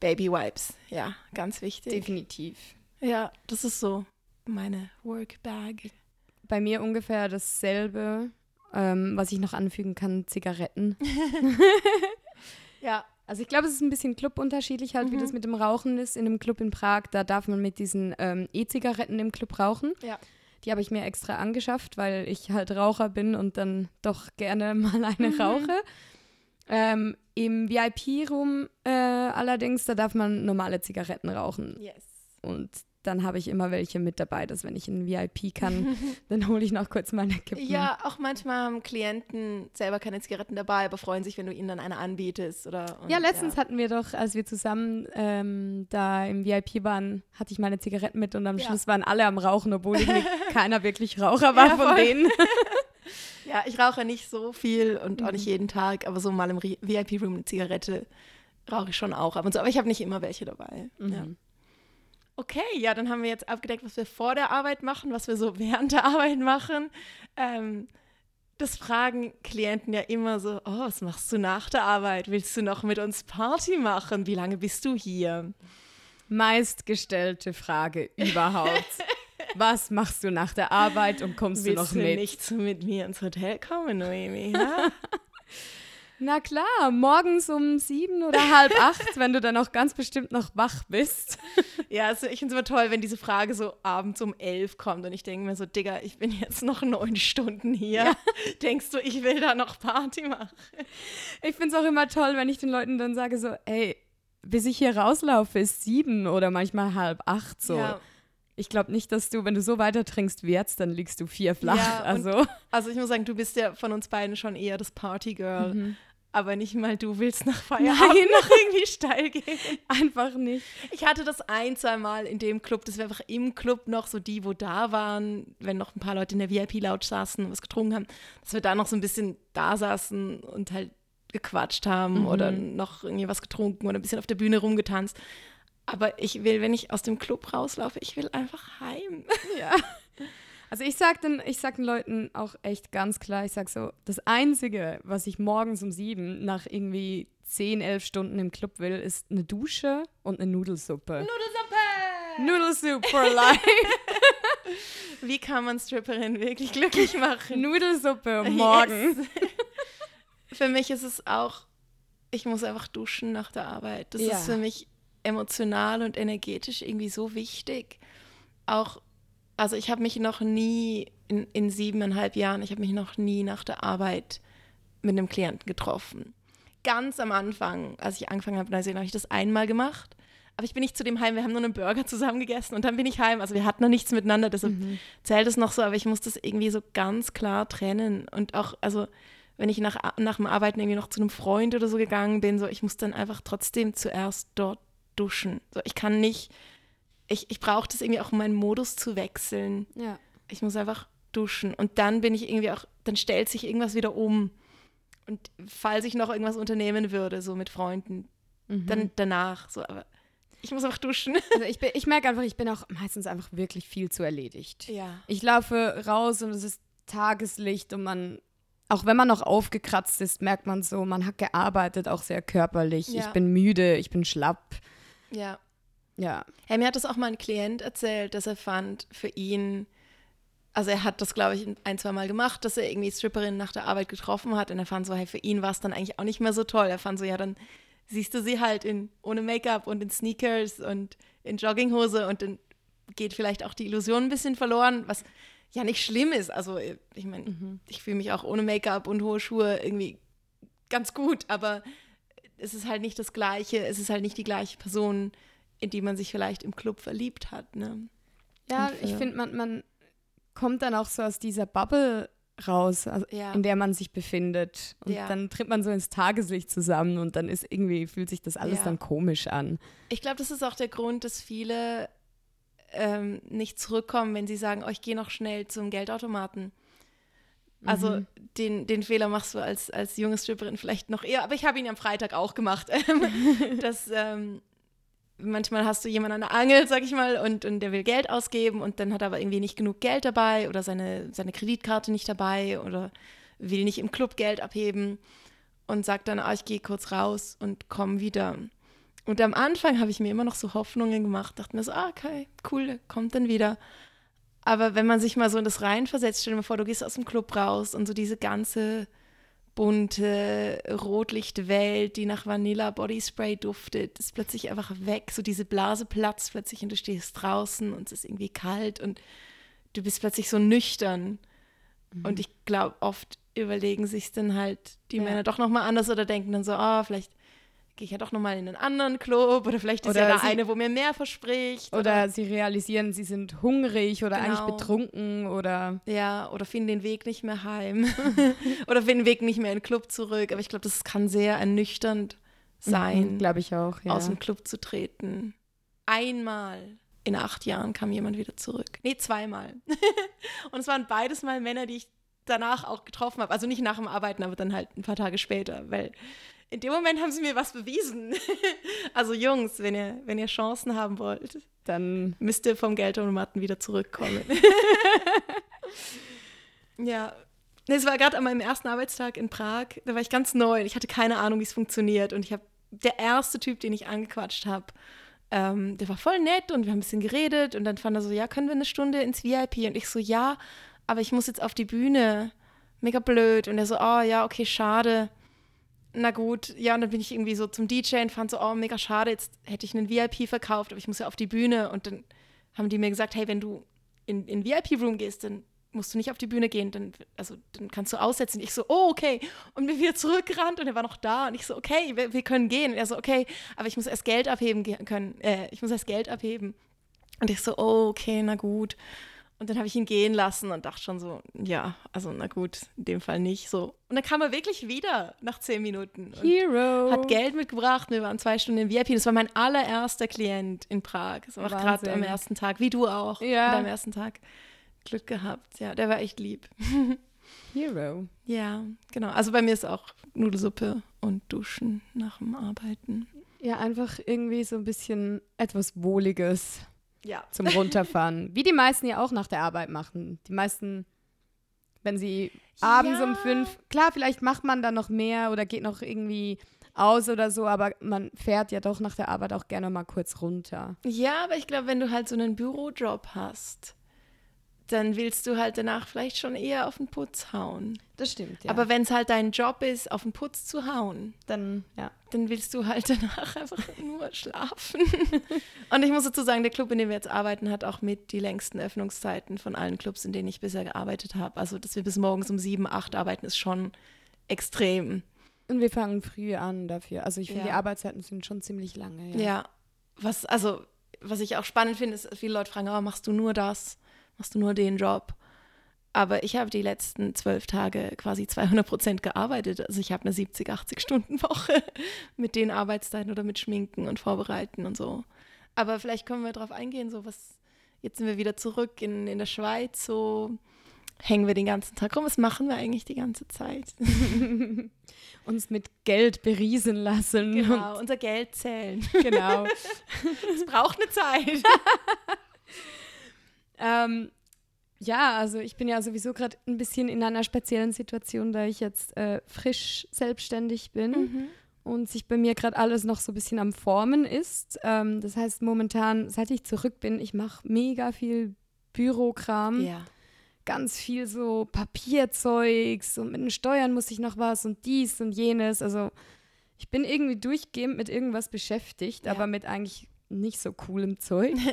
Baby Wipes. Ja, ganz wichtig. Definitiv. Ja, das ist so meine Workbag. Bei mir ungefähr dasselbe, ähm, was ich noch anfügen kann, Zigaretten. Ja, Also ich glaube, es ist ein bisschen clubunterschiedlich halt, wie das mit dem Rauchen ist. In einem Club in Prag, da darf man mit diesen ähm, E-Zigaretten im Club rauchen. ja. Die habe ich mir extra angeschafft, weil ich halt Raucher bin und dann doch gerne mal eine rauche. Ähm, Im VIP-Room äh, allerdings, da darf man normale Zigaretten rauchen. Yes. Und dann habe ich immer welche mit dabei, dass wenn ich in VIP kann, dann hole ich noch kurz meine Kippen. Ja, auch manchmal haben Klienten selber keine Zigaretten dabei, aber freuen sich, wenn du ihnen dann eine anbietest. Oder, und, Ja, letztens hatten wir doch, als wir zusammen ähm, da im VIP waren, hatte ich meine Zigaretten mit und am Ja. Schluss waren alle am Rauchen, obwohl keiner wirklich Raucher war Ja, von denen. Ja, ich rauche nicht so viel und auch Mhm. nicht jeden Tag, aber so mal im VIP-Room eine Zigarette rauche ich schon auch ab und so. Aber ich habe nicht immer welche dabei. Mhm. Ja. Okay, ja, dann haben wir jetzt abgedeckt, was wir vor der Arbeit machen, was wir so während der Arbeit machen. Ähm, das fragen Klienten ja immer so, oh, was machst du nach der Arbeit? Willst du noch mit uns Party machen? Wie lange bist du hier? Meistgestellte Frage überhaupt. Was machst du nach der Arbeit und kommst Willst du noch du mit? nicht so mit mir ins Hotel kommen, Noemi? Ja? Na klar, morgens um sieben oder halb acht, wenn du dann auch ganz bestimmt noch wach bist. Ja, also ich finde es immer toll, wenn diese Frage so abends um elf kommt und ich denke mir so, Digga, ich bin jetzt noch neun Stunden hier. Denkst du, ich will da noch Party machen? Ich finde es auch immer toll, wenn ich den Leuten dann sage so, ey, bis ich hier rauslaufe, ist sieben oder manchmal halb acht so. Ja, Ich glaube nicht, dass du, wenn du so weiter trinkst wie jetzt, dann liegst du vier flach. Ja, also also ich muss sagen, du bist ja von uns beiden schon eher das Partygirl. Mhm. Aber nicht mal du willst nach Feierabend Nein. noch irgendwie steil gehen. einfach nicht. Ich hatte das ein, zwei Mal in dem Club, dass wir einfach im Club noch so die, wo da waren, wenn noch ein paar Leute in der VIP-Lounge saßen und was getrunken haben, dass wir da noch so ein bisschen da saßen und halt gequatscht haben oder noch irgendwie was getrunken oder ein bisschen auf der Bühne rumgetanzt. Aber ich will, wenn ich aus dem Club rauslaufe, ich will einfach heim. Ja. Also ich sag den, ich sag den Leuten auch echt ganz klar, ich sag so, das Einzige, was ich morgens um sieben nach irgendwie zehn, elf Stunden im Club will, ist eine Dusche und eine Nudelsuppe. Nudelsuppe! Nudelsuppe for life. Wie kann man Stripperin wirklich glücklich machen? Nudelsuppe morgens. Yes. für mich ist es auch, ich muss einfach duschen nach der Arbeit. Das Ja. ist für mich emotional und energetisch irgendwie so wichtig. Auch, also ich habe mich noch nie in, in siebeneinhalb Jahren, ich habe mich noch nie nach der Arbeit mit einem Klienten getroffen. Ganz am Anfang, als ich angefangen habe, Neuseeland, habe ich das einmal gemacht. Aber ich bin nicht zu dem heim, wir haben nur einen Burger zusammen gegessen und dann bin ich heim. Also wir hatten noch nichts miteinander, deshalb zählt es noch so, aber ich muss das irgendwie so ganz klar trennen. Und auch, also wenn ich nach, nach dem Arbeiten irgendwie noch zu einem Freund oder so gegangen bin, so ich muss dann einfach trotzdem zuerst dort duschen. So, ich kann nicht, ich, ich brauche das irgendwie auch, um meinen Modus zu wechseln. Ja. Ich muss einfach duschen. Und dann bin ich irgendwie auch, dann stellt sich irgendwas wieder um. Und falls ich noch irgendwas unternehmen würde, so mit Freunden, dann danach. So, aber ich muss einfach duschen. Also ich, bin- ich merke einfach, ich bin auch meistens einfach wirklich viel zu erledigt. Ja. Ich laufe raus und es ist Tageslicht und man, auch wenn man noch aufgekratzt ist, merkt man so, man hat gearbeitet, auch sehr körperlich. Ja. Ich bin müde, ich bin schlapp. Ja. Ja. Hey, mir hat das auch mal ein Klient erzählt, dass er fand, für ihn, also er hat das, glaube ich, ein, zwei Mal gemacht, dass er irgendwie Stripperinnen nach der Arbeit getroffen hat und er fand so, hey, für ihn war es dann eigentlich auch nicht mehr so toll. Er fand so, ja, dann siehst du sie halt in, ohne Make-up und in Sneakers und in Jogginghose und dann geht vielleicht auch die Illusion ein bisschen verloren, was ja nicht schlimm ist. Also ich meine, ich fühle mich auch ohne Make-up und hohe Schuhe irgendwie ganz gut, aber es ist halt nicht das Gleiche, es ist halt nicht die gleiche Person, in die man sich vielleicht im Club verliebt hat. Ne? Ja, für- ich finde, man, man kommt dann auch so aus dieser Bubble raus, also Ja. in der man sich befindet. Und Ja. dann tritt man so ins Tageslicht zusammen und dann ist irgendwie, fühlt sich das alles Ja. dann komisch an. Ich glaube, das ist auch der Grund, dass viele ähm, nicht zurückkommen, wenn sie sagen, oh, ich gehe noch schnell zum Geldautomaten. Also Mhm. den, den Fehler machst du als, als junge Stripperin vielleicht noch eher, aber ich habe ihn am Freitag auch gemacht. dass ähm, manchmal hast du jemanden an der Angel, sag ich mal, und, und der will Geld ausgeben und dann hat er aber irgendwie nicht genug Geld dabei oder seine, seine Kreditkarte nicht dabei oder will nicht im Club Geld abheben und sagt dann, ah, ich gehe kurz raus und komme wieder. Und am Anfang habe ich mir immer noch so Hoffnungen gemacht, dachte mir so, ah, okay, cool, der kommt dann wieder. Aber wenn man sich mal so in das reinversetzt, stell dir mal vor, du gehst aus dem Club raus und so diese ganze bunte Rotlichtwelt, die nach Vanilla Bodyspray duftet, ist plötzlich einfach weg. So diese Blase platzt plötzlich und du stehst draußen und es ist irgendwie kalt und du bist plötzlich so nüchtern. Und ich glaube, oft überlegen sich dann halt die Ja. Männer doch nochmal anders oder denken dann so, ah, vielleicht gehe ich ja doch nochmal in einen anderen Club oder vielleicht ist Oder ja da sie- eine, wo mir mehr verspricht. Oder sie realisieren, sie sind hungrig oder Genau. eigentlich betrunken oder Ja, oder finden den Weg nicht mehr heim. oder finden den Weg nicht mehr in den Club zurück. Aber ich glaube, das kann sehr ernüchternd sein, glaube ich auch. Ja. aus dem Club zu treten. Einmal in acht Jahren kam jemand wieder zurück. Nee, zweimal. Und es waren beides mal Männer, die ich danach auch getroffen habe. Also nicht nach dem Arbeiten, aber dann halt ein paar Tage später. Weil in dem Moment haben sie mir was bewiesen. also Jungs, wenn ihr, wenn ihr Chancen haben wollt, Dann müsst ihr vom Geldautomaten wieder zurückkommen. ja. Es war gerade an meinem ersten Arbeitstag in Prag. Da war ich ganz neu. und Ich hatte keine Ahnung, wie es funktioniert. Und ich habe der erste Typ, den ich angequatscht habe, ähm, der war voll nett und wir haben ein bisschen geredet. Und dann fand er so, ja, können wir eine Stunde ins VIP? Und ich so, ja, aber ich muss jetzt auf die Bühne. Mega blöd. Und er so, oh ja, okay, schade. Na gut, ja, und dann bin ich irgendwie so zum DJ und fand so, oh, mega schade, jetzt hätte ich einen VIP verkauft, aber ich muss ja auf die Bühne. Und dann haben die mir gesagt, hey, wenn du in in VIP-Room gehst, dann musst du nicht auf die Bühne gehen, dann, also, dann kannst du aussetzen. Ich so, oh, okay. Und bin wieder zurückgerannt und er war noch da. Und ich so, okay, wir, wir können gehen. Und er so, okay, aber ich muss erst Geld abheben können. Äh, ich muss erst Geld abheben. Und ich so, oh, okay, na gut. Und dann habe ich ihn gehen lassen und dachte schon so, ja, also na gut, in dem Fall nicht so. Und dann kam er wirklich wieder nach zehn Minuten. Und Hero. hat Geld mitgebracht. Wir waren zwei Stunden im VIP. Das war mein allererster Klient in Prag. Das war gerade am ersten Tag, wie du auch. Ja. An deinem ersten Tag. Glück gehabt. Ja, der war echt lieb. Hero. Ja, genau. Also bei mir ist auch Nudelsuppe und Duschen nach dem Arbeiten. Ja, einfach irgendwie so ein bisschen etwas Wohliges Ja. zum Runterfahren. Wie die meisten ja auch nach der Arbeit machen. Die meisten, wenn sie abends um Ja. fünf, klar, vielleicht macht man dann noch mehr oder geht noch irgendwie aus oder so, aber man fährt ja doch nach der Arbeit auch gerne mal kurz runter. Ja, aber ich glaube, wenn du halt so einen Bürojob hast, dann willst du halt danach vielleicht schon eher auf den Putz hauen. Das stimmt, ja. Aber wenn es halt dein Job ist, auf den Putz zu hauen, dann, ja. dann willst du halt danach einfach nur schlafen. Und ich muss dazu sagen, der Club, in dem wir jetzt arbeiten, hat auch mit die längsten Öffnungszeiten von allen Clubs, in denen ich bisher gearbeitet habe. Also, dass wir bis morgens um sieben, acht arbeiten, ist schon extrem. Und wir fangen früh an dafür. Also ich finde, Ja. die Arbeitszeiten sind schon ziemlich lange. Ja. Ja. Was, also, was ich auch spannend finde, ist, viele Leute fragen, oh, machst du nur das? Machst du nur den Job? Aber ich habe die letzten zwölf Tage quasi 200 Prozent gearbeitet. Also ich habe eine 70, 80 Stunden Woche mit den Arbeitszeiten oder mit Schminken und Vorbereiten und so. Aber vielleicht können wir darauf eingehen, so was, jetzt sind wir wieder zurück in, in der Schweiz, so hängen wir den ganzen Tag rum. Was machen wir eigentlich die ganze Zeit? Uns mit Geld beriesen lassen. Genau, unser Geld zählen. Genau. Es braucht eine Zeit. ähm, ja, also ich bin ja sowieso gerade ein bisschen in einer speziellen Situation, da ich jetzt äh, frisch selbstständig bin Mhm. und sich bei mir gerade alles noch so ein bisschen am Formen ist. Ähm, das heißt, momentan, seit ich zurück bin, ich mache mega viel Bürokram. Ja. ganz viel so Papierzeugs und mit den Steuern muss ich noch was und dies und jenes. Also ich bin irgendwie durchgehend mit irgendwas beschäftigt, Ja. aber mit eigentlich nicht so coolem Zeug.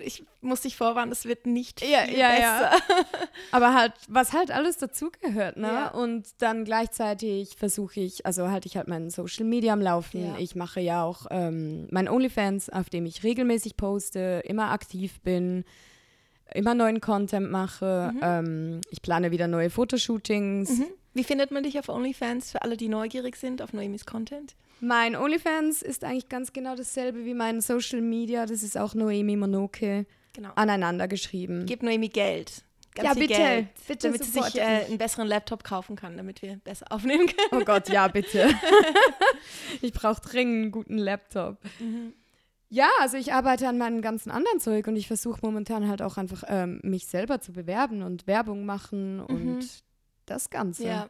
Ich muss dich vorwarnen, es wird nicht Ja, viel ja, besser. ja. aber halt, was halt alles dazugehört, ne? Ja. Und dann gleichzeitig versuche ich, also halte ich halt meinen Social Media am Laufen. Ja. Ich mache ja auch ähm, mein OnlyFans, auf dem ich regelmäßig poste, immer aktiv bin. Immer neuen Content mache. Ähm, ich plane wieder neue Fotoshootings. Mhm. Wie findet man dich auf OnlyFans für alle, die neugierig sind auf Noemis Content? Mein OnlyFans ist eigentlich ganz genau dasselbe wie mein Social Media. Das ist auch Noemi Monoke Genau. aneinander geschrieben. Gib Noemi Geld. ganz Ja, bitte, Geld, bitte damit sie sich äh, einen besseren Laptop kaufen kann, damit wir besser aufnehmen können. Oh Gott, ja, bitte. ich brauche dringend einen guten Laptop. Ja, also ich arbeite an meinem ganzen anderen Zeug und ich versuche momentan halt auch einfach ähm, mich selber zu bewerben und Werbung machen und das Ganze. Ja,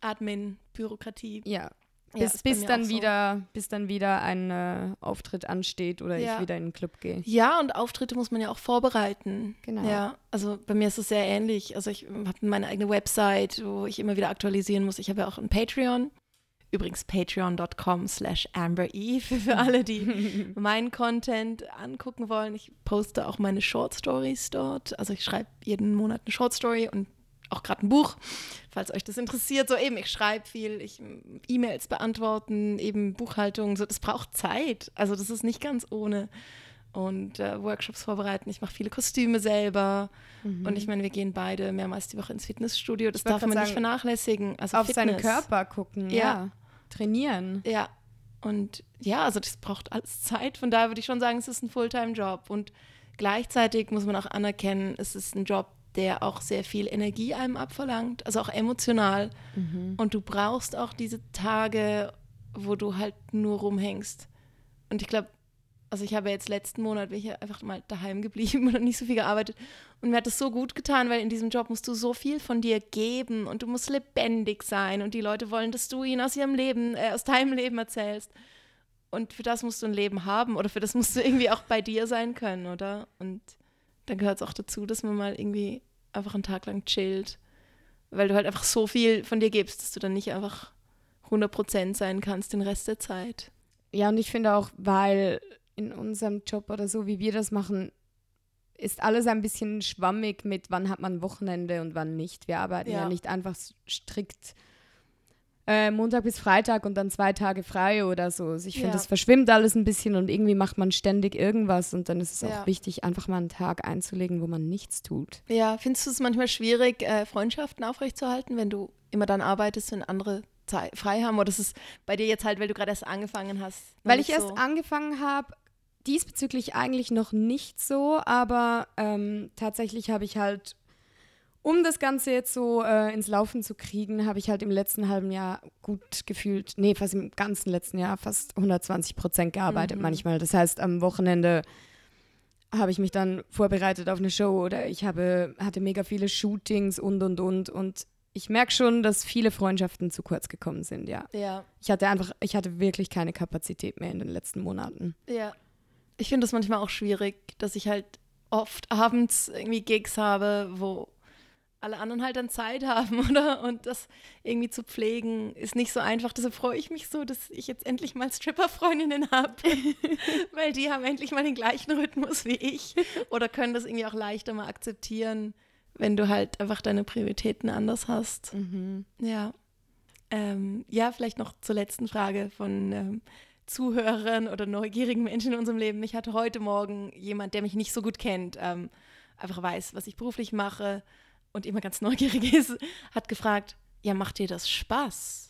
Admin, Bürokratie. Ja. Ja, Bis, bei bis, dann auch so. wieder, bis dann wieder ein äh, Auftritt ansteht oder Ja. ich wieder in den Club gehe. Ja, und Auftritte muss man ja auch vorbereiten. Genau. Ja, also bei mir ist es sehr ähnlich. Also ich habe meine eigene Website, wo ich immer wieder aktualisieren muss. Ich habe ja auch ein Patreon. Übrigens patreon.com slash ambereve für alle, die meinen Content angucken wollen. Ich poste auch meine Short Stories dort. Also ich schreibe jeden Monat eine Short Story und auch gerade ein Buch, falls euch das interessiert. So eben, ich schreibe viel, ich E-Mails beantworten, eben Buchhaltung, so das braucht Zeit. Also das ist nicht ganz ohne. Und äh, Workshops vorbereiten. Ich mache viele Kostüme selber. Und ich meine, wir gehen beide mehrmals die Woche ins Fitnessstudio. Das Mhm. Darf man grad nicht sagen, vernachlässigen. Also Auf seinen Fitness. Körper gucken, ja. Ja. Trainieren. Ja. Und ja, also das braucht alles Zeit. Von daher würde ich schon sagen, es ist ein Fulltime-Job. Und gleichzeitig muss man auch anerkennen, es ist ein Job, der auch sehr viel Energie einem abverlangt, also auch emotional. Und du brauchst auch diese Tage, wo du halt nur rumhängst. Und ich glaube, also ich habe jetzt letzten Monat bin ich ja einfach mal daheim geblieben und nicht so viel gearbeitet. Und mir hat das so gut getan, weil in diesem Job musst du so viel von dir geben und du musst lebendig sein und die Leute wollen, dass du ihnen aus ihrem Leben, äh, aus deinem Leben erzählst. Und für das musst du ein Leben haben oder für das musst du irgendwie auch bei dir sein können, oder? Und dann gehört es auch dazu, dass man mal irgendwie einfach einen Tag lang chillt, weil du halt einfach so viel von dir gibst, dass du dann nicht einfach 100% sein kannst den Rest der Zeit. Ja, und ich finde auch, weil in unserem Job oder so, wie wir das machen, ist alles ein bisschen schwammig mit, wann hat man Wochenende und wann nicht. Wir arbeiten ja, Ja. nicht einfach strikt äh, Montag bis Freitag und dann zwei Tage frei oder so. Also ich finde, Ja. das verschwimmt alles ein bisschen und irgendwie macht man ständig irgendwas und dann ist es Ja. auch wichtig, einfach mal einen Tag einzulegen, wo man nichts tut. Ja, findest du es manchmal schwierig, äh, Freundschaften aufrechtzuerhalten, wenn du immer dann arbeitest, wenn andere Zei- frei haben? Oder ist es bei dir jetzt halt, weil du gerade erst angefangen hast? Weil ich erst so? angefangen habe, diesbezüglich eigentlich noch nicht so, aber ähm, tatsächlich habe ich halt, um das Ganze jetzt so äh, ins Laufen zu kriegen, habe ich halt im letzten halben Jahr gut gefühlt, nee, fast im ganzen letzten Jahr fast 120 Prozent gearbeitet Mhm. manchmal. Das heißt, am Wochenende habe ich mich dann vorbereitet auf eine Show oder ich habe, hatte mega viele Shootings und, und, und. Und ich merke schon, dass viele Freundschaften zu kurz gekommen sind, ja. Ja, Ich hatte einfach, ich hatte wirklich keine Kapazität mehr in den letzten Monaten. ja. Ich finde das manchmal auch schwierig, dass ich halt oft abends irgendwie Gigs habe, wo alle anderen halt dann Zeit haben, oder? Und das irgendwie zu pflegen ist nicht so einfach. Deshalb freue ich mich so, dass ich jetzt endlich mal Stripper-Freundinnen habe. Weil die haben endlich mal den gleichen Rhythmus wie ich. Oder können das irgendwie auch leichter mal akzeptieren, wenn du halt einfach deine Prioritäten anders hast. Ja. Ähm, ja, vielleicht noch zur letzten Frage von ähm, Zuhörern oder neugierigen Menschen in unserem Leben. Ich hatte heute Morgen jemand, der mich nicht so gut kennt, ähm, einfach weiß, was ich beruflich mache und immer ganz neugierig ist, hat gefragt, ja, macht dir das Spaß?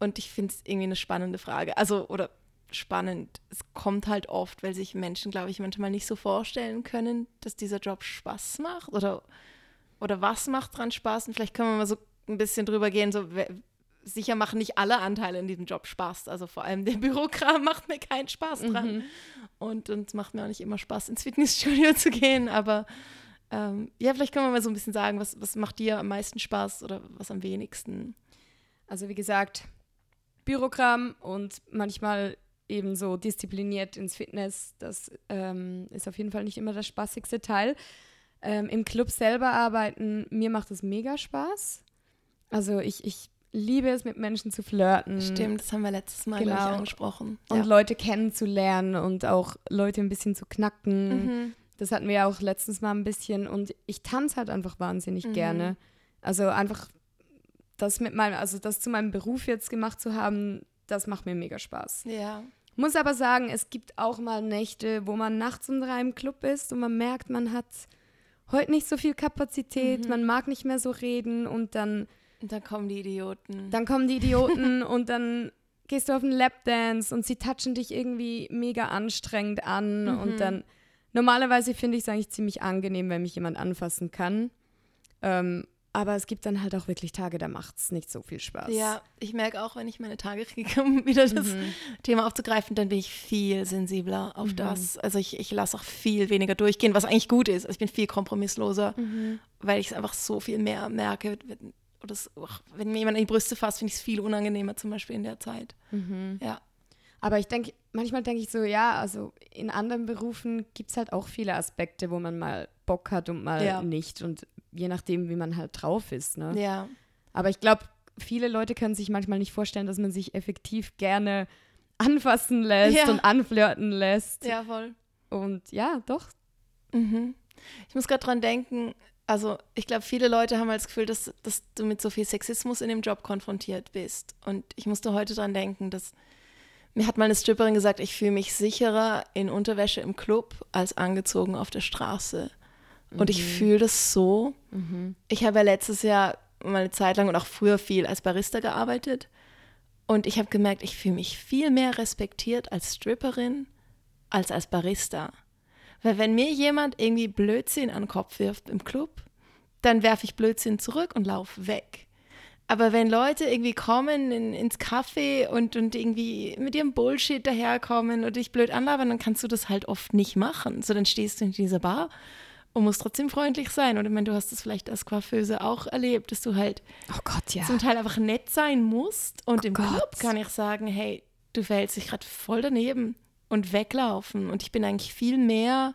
Und ich finde es irgendwie eine spannende Frage. Also, oder spannend. Es kommt halt oft, weil sich Menschen, glaube ich, manchmal nicht so vorstellen können, dass dieser Job Spaß macht oder, oder was macht dran Spaß. Und vielleicht können wir mal so ein bisschen drüber gehen, so sicher machen nicht alle Anteile in diesem Job Spaß. Also vor allem der Bürokram macht mir keinen Spaß dran. Und und es macht mir auch nicht immer Spaß, ins Fitnessstudio zu gehen. Aber ähm, ja, vielleicht können wir mal so ein bisschen sagen, was, was macht dir am meisten Spaß oder was am wenigsten? Also wie gesagt, Bürokram und manchmal eben so diszipliniert ins Fitness. Das ähm, ist auf jeden Fall nicht immer das spaßigste Teil. Ähm, Im Club selber arbeiten, mir macht es mega Spaß. Also ich, ich liebe es, mit Menschen zu flirten. Stimmt, das haben wir letztes Mal Genau. angesprochen. Und Leute kennenzulernen und auch Leute ein bisschen zu knacken. Mhm. Das hatten wir ja auch letztens mal ein bisschen. Und ich tanze halt einfach wahnsinnig Mhm. gerne. Also einfach das mit meinem, also das zu meinem Beruf jetzt gemacht zu haben, das macht mir mega Spaß. Ja. Muss aber sagen, es gibt auch mal Nächte, wo man nachts um drei im Club ist und man merkt, man hat heute nicht so viel Kapazität, Mhm. man mag nicht mehr so reden und dann, Und dann kommen die Idioten. dann kommen die Idioten und dann gehst du auf einen Lapdance und sie touchen dich irgendwie mega anstrengend an Mhm. und dann Normalerweise finde ich es eigentlich ziemlich angenehm, wenn mich jemand anfassen kann. Ähm, aber es gibt dann halt auch wirklich Tage, da macht es nicht so viel Spaß. Ja, ich merke auch, wenn ich meine Tage kriege, um wieder das Mhm. Thema aufzugreifen, dann bin ich viel sensibler auf das. Also ich, ich lasse auch viel weniger durchgehen, was eigentlich gut ist. Also ich bin viel kompromissloser, Mhm. weil ich es einfach so viel mehr merke. Wenn, oder es, wenn mir jemand in die Brüste fasst, finde ich es viel unangenehmer, zum Beispiel in der Zeit. Mhm. Ja. Aber ich denke, manchmal denke ich so, ja, also in anderen Berufen gibt es halt auch viele Aspekte, wo man mal Bock hat und mal Ja. nicht. Und je nachdem, wie man halt drauf ist. Ne? Ja. Aber ich glaube, viele Leute können sich manchmal nicht vorstellen, dass man sich effektiv gerne anfassen lässt Ja. und anflirten lässt. Ja, voll. Und ja, doch. Mhm. Ich muss gerade dran denken, also ich glaube, viele Leute haben halt das Gefühl, dass, dass du mit so viel Sexismus in dem Job konfrontiert bist. Und ich musste heute dran denken, dass mir hat mal eine Stripperin gesagt, ich fühle mich sicherer in Unterwäsche im Club als angezogen auf der Straße. Und ich fühle das so. Ich habe ja letztes Jahr mal eine Zeit lang und auch früher viel als Barista gearbeitet. Und ich habe gemerkt, ich fühle mich viel mehr respektiert als Stripperin als als Barista. Weil wenn mir jemand irgendwie Blödsinn an den Kopf wirft im Club, dann werfe ich Blödsinn zurück und laufe weg. Aber wenn Leute irgendwie kommen in, ins Café und, und irgendwie mit ihrem Bullshit daherkommen und dich blöd anlabern, dann kannst du das halt oft nicht machen. So, dann stehst du in dieser Bar und musst trotzdem freundlich sein. Und ich meine, du hast das vielleicht als Coiffeuse auch erlebt, dass du halt Oh Gott, ja. zum Teil einfach nett sein musst. Und im Gott. Club kann ich sagen, hey, du verhältst dich gerade voll daneben und weglaufen. Und ich bin eigentlich viel mehr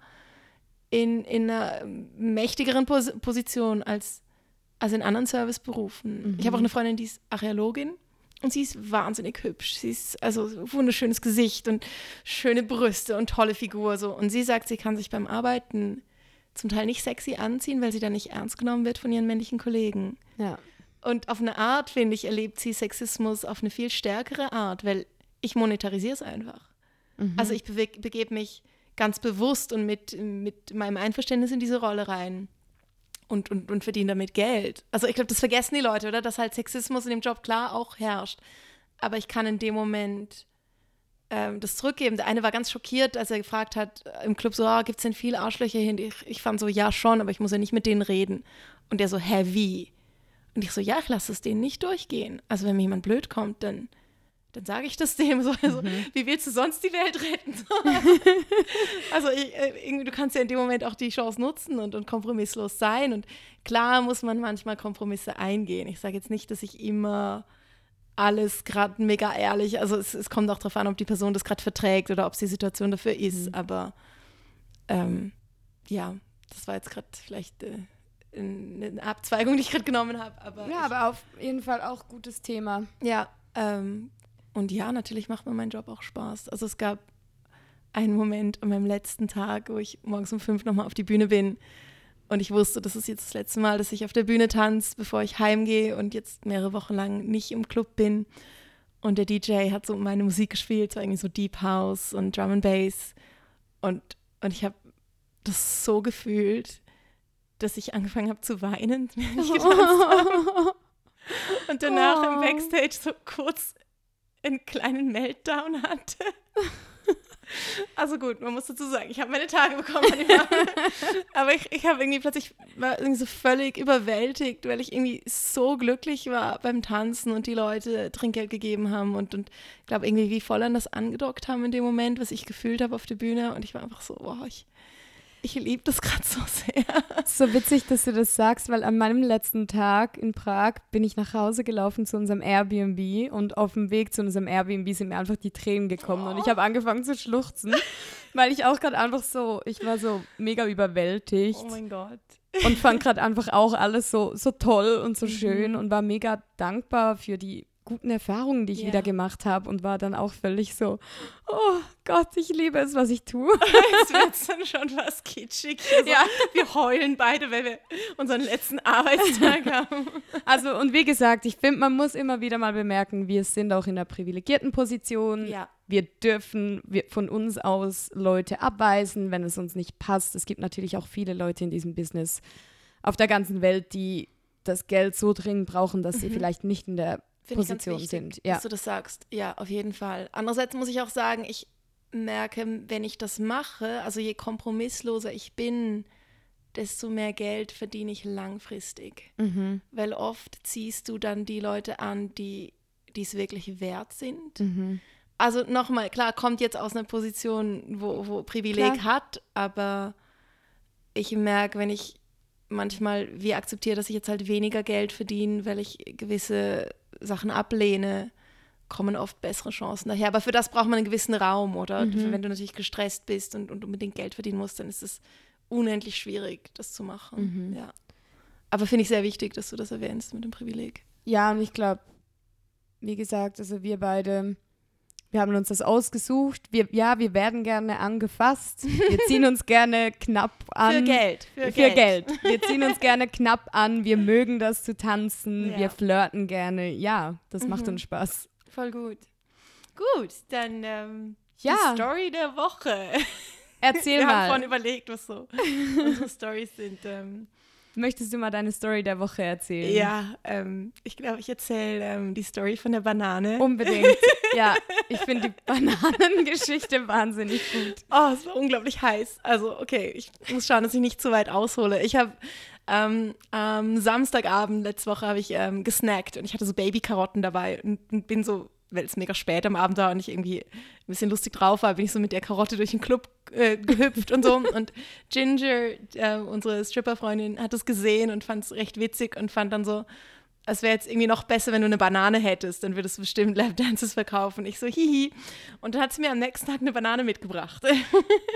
in, in einer mächtigeren Pos Position als, als in anderen Serviceberufen. Ich habe auch eine Freundin, die ist Archäologin. Und sie ist wahnsinnig hübsch. Sie ist also wunderschönes Gesicht und schöne Brüste und tolle Figur. So. Und sie sagt, sie kann sich beim Arbeiten zum Teil nicht sexy anziehen, weil sie dann nicht ernst genommen wird von ihren männlichen Kollegen. ja. Und auf eine Art, finde ich, erlebt sie Sexismus auf eine viel stärkere Art, weil ich monetarisiere es einfach. Also ich beweg- begebe mich ganz bewusst und mit, mit meinem Einverständnis in diese Rolle rein und, und, und verdiene damit Geld. Also ich glaube, das vergessen die Leute, oder? Dass halt Sexismus in dem Job klar auch herrscht. Aber ich kann in dem Moment ähm, das zurückgeben. Der eine war ganz schockiert, als er gefragt hat äh, im Club so, ah, gibt es denn viele Arschlöcher hin? Ich, ich fand so, ja schon, aber ich muss ja nicht mit denen reden. Und der so, hä, wie? Und ich so, ja, ich lasse es denen nicht durchgehen. Also wenn mir jemand blöd kommt, dann, dann sage ich das dem. So, also, Wie willst du sonst die Welt retten? also ich, äh, irgendwie, du kannst ja in dem Moment auch die Chance nutzen und, und kompromisslos sein. Und klar muss man manchmal Kompromisse eingehen. Ich sage jetzt nicht, dass ich immer alles gerade mega ehrlich, also es, es kommt auch darauf an, ob die Person das gerade verträgt oder ob es die Situation dafür ist. Aber ähm, ja, das war jetzt gerade vielleicht äh, eine Abzweigung, die ich gerade genommen habe. Aber ja, aber auf jeden Fall auch gutes Thema. ja, ähm, und ja, natürlich macht mir mein Job auch Spaß. Also es gab einen Moment an meinem letzten Tag, wo ich morgens um fünf nochmal auf die Bühne bin und ich wusste, das ist jetzt das letzte Mal, dass ich auf der Bühne tanze, bevor ich heimgehe und jetzt mehrere Wochen lang nicht im Club bin. Und der DJ hat so meine Musik gespielt, so irgendwie so Deep House und Drum and Bass. Und, und ich habe das so gefühlt, dass ich angefangen habe zu weinen, während ich getanzt habe. Und danach im Oh. Backstage so kurz einen kleinen Meltdown hatte. Also gut, man muss dazu sagen, ich habe meine Tage bekommen. Aber ich, ich habe irgendwie plötzlich war irgendwie so völlig überwältigt, weil ich irgendwie so glücklich war beim Tanzen und die Leute Trinkgeld gegeben haben und, und ich glaube irgendwie wie voll an das angedockt haben in dem Moment, was ich gefühlt habe auf der Bühne. Und ich war einfach so, wow, ich, ich liebe das gerade so sehr. So witzig, dass du das sagst, weil an meinem letzten Tag in Prag bin ich nach Hause gelaufen zu unserem Airbnb und auf dem Weg zu unserem Airbnb sind mir einfach die Tränen gekommen und ich habe angefangen zu schluchzen, weil ich auch gerade einfach so, ich war so mega überwältigt Oh mein Gott. und fand gerade einfach auch alles so, so toll und so schön und war mega dankbar für die guten Erfahrungen, die ich Ja. wieder gemacht habe und war dann auch völlig so, oh Gott, ich liebe es, was ich tue. Jetzt wird es dann schon fast kitschig. Also, Ja. Wir heulen beide, weil wir unseren letzten Arbeitstag haben. Also, und wie gesagt, ich finde, man muss immer wieder mal bemerken, wir sind auch in einer privilegierten Position. Ja. Wir dürfen wir von uns aus Leute abweisen, wenn es uns nicht passt. Es gibt natürlich auch viele Leute in diesem Business auf der ganzen Welt, die das Geld so dringend brauchen, dass sie vielleicht nicht in der Position sind. Ja. Dass du das sagst. Ja, auf jeden Fall. Andererseits muss ich auch sagen, ich merke, wenn ich das mache, also je kompromissloser ich bin, desto mehr Geld verdiene ich langfristig. Mhm. Weil oft ziehst du dann die Leute an, die es wirklich wert sind. Mhm. Also nochmal, klar, kommt jetzt aus einer Position, wo, wo Privileg Klar. hat, aber ich merke, wenn ich manchmal wie akzeptiere, dass ich jetzt halt weniger Geld verdiene, weil ich gewisse Sachen ablehne, kommen oft bessere Chancen daher. Aber für das braucht man einen gewissen Raum, oder? Mhm. Wenn du natürlich gestresst bist und, und unbedingt Geld verdienen musst, dann ist es unendlich schwierig, das zu machen. Mhm. Ja. Aber finde ich sehr wichtig, dass du das erwähnst mit dem Privileg. Ja, und ich glaube, wie gesagt, also wir beide, wir haben uns das ausgesucht. Wir, ja, wir werden gerne angefasst. Wir ziehen uns gerne knapp an. Für Geld. Für, Geld. Wir ziehen uns gerne knapp an. Wir mögen das zu tanzen. Ja. Wir flirten gerne. Ja, das macht Mhm. uns Spaß. Voll gut. Gut, dann ähm, Ja. die Story der Woche. Erzähl Wir haben mal. vorhin überlegt, was so unsere Stories sind. Ähm, Möchtest du mal deine Story der Woche erzählen? ja, ähm, ich glaube, ich erzähle ähm, die Story von der Banane. Unbedingt. ja, ich finde die Bananengeschichte wahnsinnig gut. Oh, es war unglaublich heiß. Also, okay, ich muss schauen, dass ich nicht zu weit aushole. Ich habe ähm, am Samstagabend letzte Woche habe ich ähm, gesnackt und ich hatte so Babykarotten dabei und, und bin so, weil es mega spät am Abend war und ich irgendwie ein bisschen lustig drauf war, bin ich so mit der Karotte durch den Club äh, gehüpft und so. Und Ginger, äh, unsere Stripperfreundin, hat es gesehen und fand es recht witzig und fand dann so, es wäre jetzt irgendwie noch besser, wenn du eine Banane hättest, dann würdest du bestimmt Lapdances verkaufen. Ich so, hihi. Und dann hat sie mir am nächsten Tag eine Banane mitgebracht.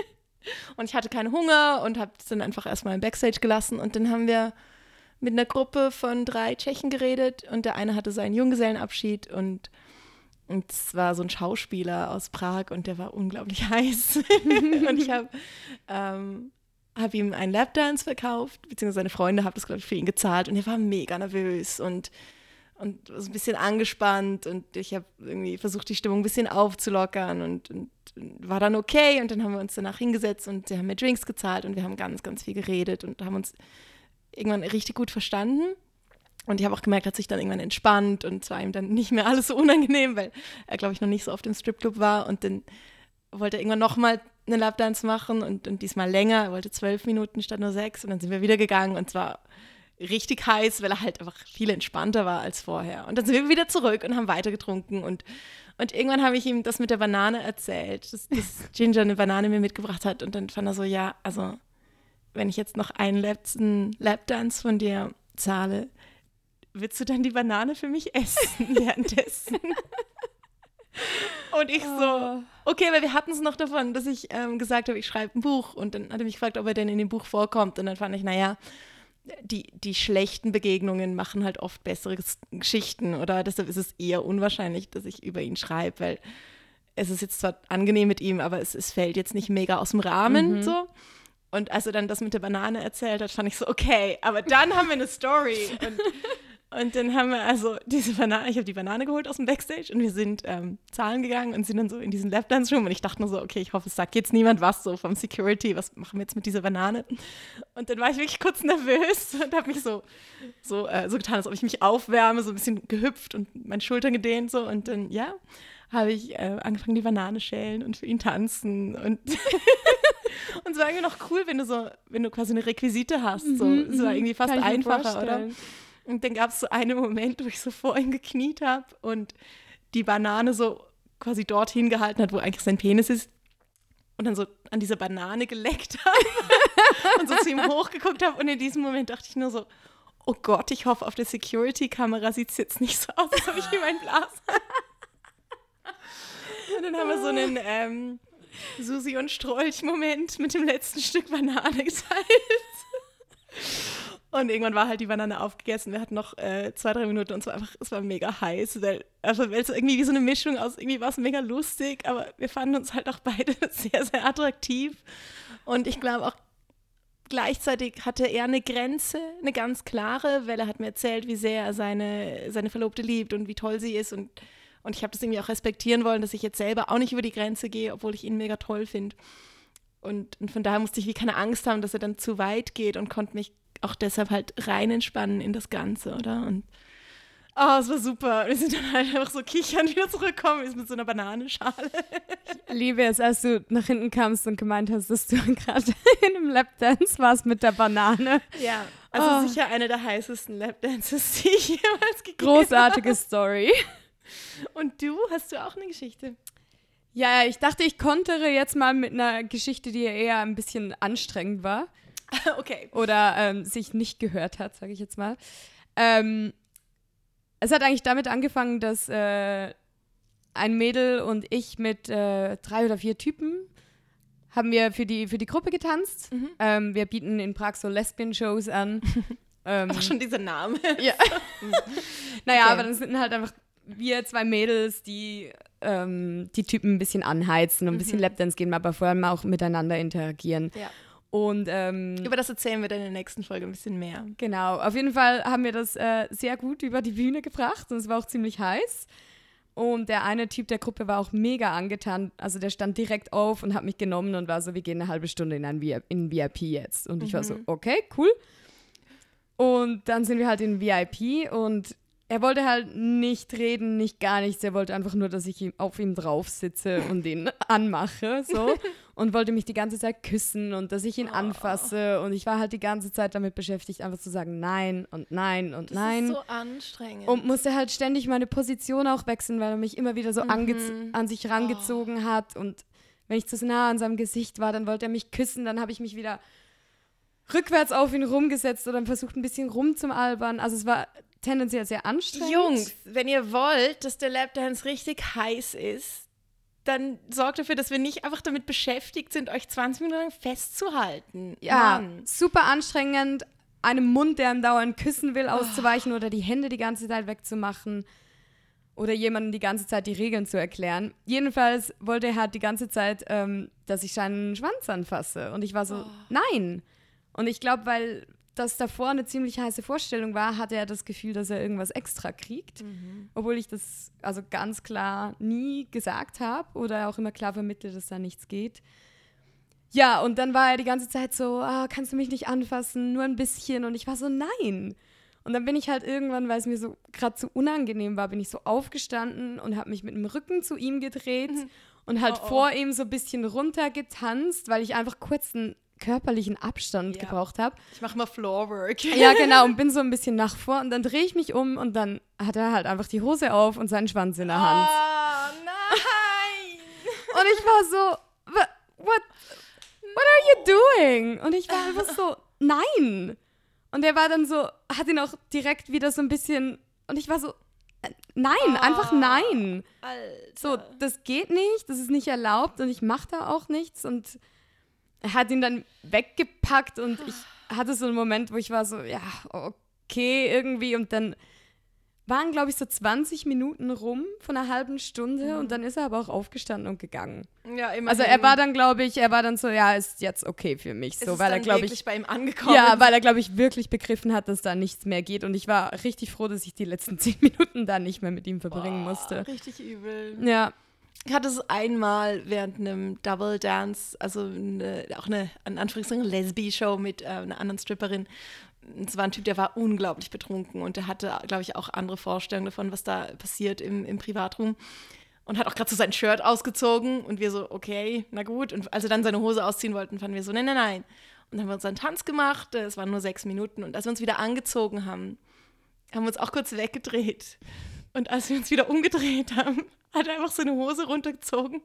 und ich hatte keinen Hunger und habe es dann einfach erstmal im Backstage gelassen. Und dann haben wir mit einer Gruppe von drei Tschechen geredet und der eine hatte seinen Junggesellenabschied und und es war so ein Schauspieler aus Prag und der war unglaublich heiß. und ich habe ähm, hab ihm einen Lapdance verkauft, beziehungsweise seine Freunde haben das, glaube ich, für ihn gezahlt und er war mega nervös und, und so ein bisschen angespannt und ich habe irgendwie versucht, die Stimmung ein bisschen aufzulockern und, und war dann okay und dann haben wir uns danach hingesetzt und sie haben mir Drinks gezahlt und wir haben ganz, ganz viel geredet und haben uns irgendwann richtig gut verstanden. Und ich habe auch gemerkt, hat sich dann irgendwann entspannt und es war ihm dann nicht mehr alles so unangenehm, weil er, glaube ich, noch nicht so oft im Stripclub war. Und dann wollte er irgendwann nochmal eine Lapdance machen und, und diesmal länger. Er wollte zwölf Minuten statt nur sechs. Und dann sind wir wieder gegangen und zwar richtig heiß, weil er halt einfach viel entspannter war als vorher. Und dann sind wir wieder zurück und haben weiter getrunken. Und, und irgendwann habe ich ihm das mit der Banane erzählt, dass, dass Ginger eine Banane mir mitgebracht hat. Und dann fand er so, ja, also wenn ich jetzt noch einen letzten Lapdance von dir zahle, willst du dann die Banane für mich essen währenddessen? Und ich so, okay, weil wir hatten es noch davon, dass ich ähm, gesagt habe, ich schreibe ein Buch. Und dann hat er mich gefragt, ob er denn in dem Buch vorkommt. Und dann fand ich, naja, die, die schlechten Begegnungen machen halt oft bessere Ges- Geschichten. Oder deshalb ist es eher unwahrscheinlich, dass ich über ihn schreibe, weil es ist jetzt zwar angenehm mit ihm, aber es, es fällt jetzt nicht mega aus dem Rahmen so. Und als er dann das mit der Banane erzählt hat, fand ich so, okay, aber dann haben wir eine Story. Und, und dann haben wir also diese Banane, ich habe die Banane geholt aus dem Backstage und wir sind ähm, zahlen gegangen und sind dann so in diesen Lapdance Room und ich dachte nur so, okay, ich hoffe, es sagt jetzt niemand was so vom Security, was machen wir jetzt mit dieser Banane? Und dann war ich wirklich kurz nervös und habe mich so, so, äh, so getan, als ob ich mich aufwärme, so ein bisschen gehüpft und meine Schultern gedehnt so und dann, ja, habe ich äh, angefangen, die Banane schälen und für ihn tanzen und und es war irgendwie noch cool, wenn du so, wenn du quasi eine Requisite hast. So. Es war irgendwie fast Mhm, ich mir einfacher, oder? Und dann gab es so einen Moment, wo ich so vor ihm gekniet habe und die Banane so quasi dorthin gehalten hat, wo eigentlich sein Penis ist. Und dann so an dieser Banane geleckt habe und so zu ihm hochgeguckt habe. Und in diesem Moment dachte ich nur so, oh Gott, ich hoffe, auf der Security-Kamera sieht es jetzt nicht so aus, als ob ich ihm ein Blas Und dann haben wir so einen ähm, Susi und Strolch-Moment mit dem letzten Stück Banane geteilt. Und irgendwann war halt die Banane aufgegessen. Wir hatten noch äh, zwei, drei Minuten und es war einfach, es war mega heiß. Weil, also, weil es irgendwie wie so eine Mischung aus, irgendwie war es mega lustig, aber wir fanden uns halt auch beide sehr, sehr attraktiv. Und ich glaube auch, gleichzeitig hatte er eine Grenze, eine ganz klare, weil er hat mir erzählt, wie sehr er seine, seine Verlobte liebt und wie toll sie ist. Und, und ich habe das irgendwie auch respektieren wollen, dass ich jetzt selber auch nicht über die Grenze gehe, obwohl ich ihn mega toll finde. Und, und von daher musste ich wie keine Angst haben, dass er dann zu weit geht und konnte mich auch deshalb halt rein entspannen in das Ganze, oder? Und Oh, es war super. Wir sind dann halt einfach so kichern wieder zurückgekommen, ist mit so einer Bananenschale. Ich liebe es, als du nach hinten kamst und gemeint hast, dass du gerade in einem Lapdance warst mit der Banane. Ja, also Oh. sicher eine der heißesten Lapdances, die ich jemals gegeben Großartige Story. habe. Und du, hast du auch eine Geschichte? Ja, ja, ich dachte, ich kontere jetzt mal mit einer Geschichte, die eher ein bisschen anstrengend war. okay. oder ähm, sich nicht gehört hat, sage ich jetzt mal. Ähm, es hat eigentlich damit angefangen, dass äh, ein Mädel und ich mit äh, drei oder vier Typen haben wir für die, für die Gruppe getanzt. Mhm. Ähm, wir bieten in Prag so Lesbian-Shows an. ähm, Auch schon dieser Name. ja. naja, Okay. aber dann sind halt einfach wir zwei Mädels, die ähm, die Typen ein bisschen anheizen und ein bisschen Lapdance geben, aber vor allem auch miteinander interagieren. Ja. Und ähm, Über das erzählen wir dann in der nächsten Folge ein bisschen mehr. Genau, auf jeden Fall haben wir das äh, sehr gut über die Bühne gebracht und es war auch ziemlich heiß. Und der eine Typ der Gruppe war auch mega angetan. Also der stand direkt auf und hat mich genommen und war so, wir gehen eine halbe Stunde in ein VIP, in VIP jetzt. Und ich war so, okay, cool. Und dann sind wir halt in VIP und er wollte halt nicht reden, nicht gar nichts. Er wollte einfach nur, dass ich auf ihm drauf sitze und ihn anmache, so. und wollte mich die ganze Zeit küssen und dass ich ihn anfasse. Und ich war halt die ganze Zeit damit beschäftigt, einfach zu sagen Nein und Nein und Das Nein. ist so anstrengend. und musste halt ständig meine Position auch wechseln, weil er mich immer wieder so angez- an sich rangezogen hat. Und wenn ich zu nah an seinem Gesicht war, dann wollte er mich küssen. Dann habe ich mich wieder rückwärts auf ihn rumgesetzt oder versucht, ein bisschen rumzumalbern. Also es war tendenziell sehr anstrengend. Jungs, wenn ihr wollt, dass der Lapdance richtig heiß ist, dann sorgt dafür, dass wir nicht einfach damit beschäftigt sind, euch 20 Minuten lang festzuhalten. Ja, Mann. super anstrengend, einem Mund, der ihm dauernd küssen will, auszuweichen oder die Hände die ganze Zeit wegzumachen oder jemandem die ganze Zeit die Regeln zu erklären. Jedenfalls wollte er halt die ganze Zeit, ähm, dass ich seinen Schwanz anfasse. Und ich war so, nein. Und ich glaube, weil das davor eine ziemlich heiße Vorstellung war, hatte er das Gefühl, dass er irgendwas extra kriegt. Obwohl ich das also ganz klar nie gesagt habe oder auch immer klar vermittle, dass da nichts geht. Ja, und dann war er die ganze Zeit so, ah, kannst du mich nicht anfassen, nur ein bisschen. Und ich war so, nein. Und dann bin ich halt irgendwann, weil es mir so gerade so unangenehm war, bin ich so aufgestanden und habe mich mit dem Rücken zu ihm gedreht und halt Oh, oh. vor ihm so ein bisschen runtergetanzt, weil ich einfach kurz einen körperlichen Abstand Ja. gebraucht habe. Ich mache mal Floorwork. Ja, genau, und bin so ein bisschen nach vor und dann drehe ich mich um und dann hat er halt einfach die Hose auf und seinen Schwanz in der Hand. Oh, nein! Und ich war so, "Wha- what, what are you doing? Und ich war einfach so, nein. Und er war dann so, hat ihn auch direkt wieder so ein bisschen, und ich war so, äh, nein, einfach nein. Alter. So, das geht nicht, das ist nicht erlaubt und ich mache da auch nichts. Und er hat ihn dann weggepackt und ich hatte so einen Moment, wo ich war so, ja, okay, irgendwie. Und dann waren, glaube ich, so 20 Minuten rum von einer halben Stunde und dann ist er aber auch aufgestanden und gegangen. ja, immerhin. Also er war dann, glaube ich, er war dann so, ja, ist jetzt okay für mich. Ist So, es weil er, glaube wirklich ich, bei ihm angekommen. ja, weil er, glaube ich, wirklich begriffen hat, dass da nichts mehr geht. Und ich war richtig froh, dass ich die letzten zehn Minuten da nicht mehr mit ihm verbringen musste. Richtig übel. Ja. Ich hatte es einmal während einem Double Dance, also eine, auch eine, in Anführungszeichen, Lesbi-Show mit äh, einer anderen Stripperin. Es war ein Typ, der war unglaublich betrunken und der hatte, glaube ich, auch andere Vorstellungen davon, was da passiert im, im Privatraum. Und hat auch gerade so sein Shirt ausgezogen und wir so, okay, na gut. Und als wir dann seine Hose ausziehen wollten, fanden wir so, nein, nein, nein. Und dann haben wir uns einen Tanz gemacht, es waren nur sechs Minuten. Und als wir uns wieder angezogen haben, haben wir uns auch kurz weggedreht. Und als wir uns wieder umgedreht haben, hat er einfach seine Hose runtergezogen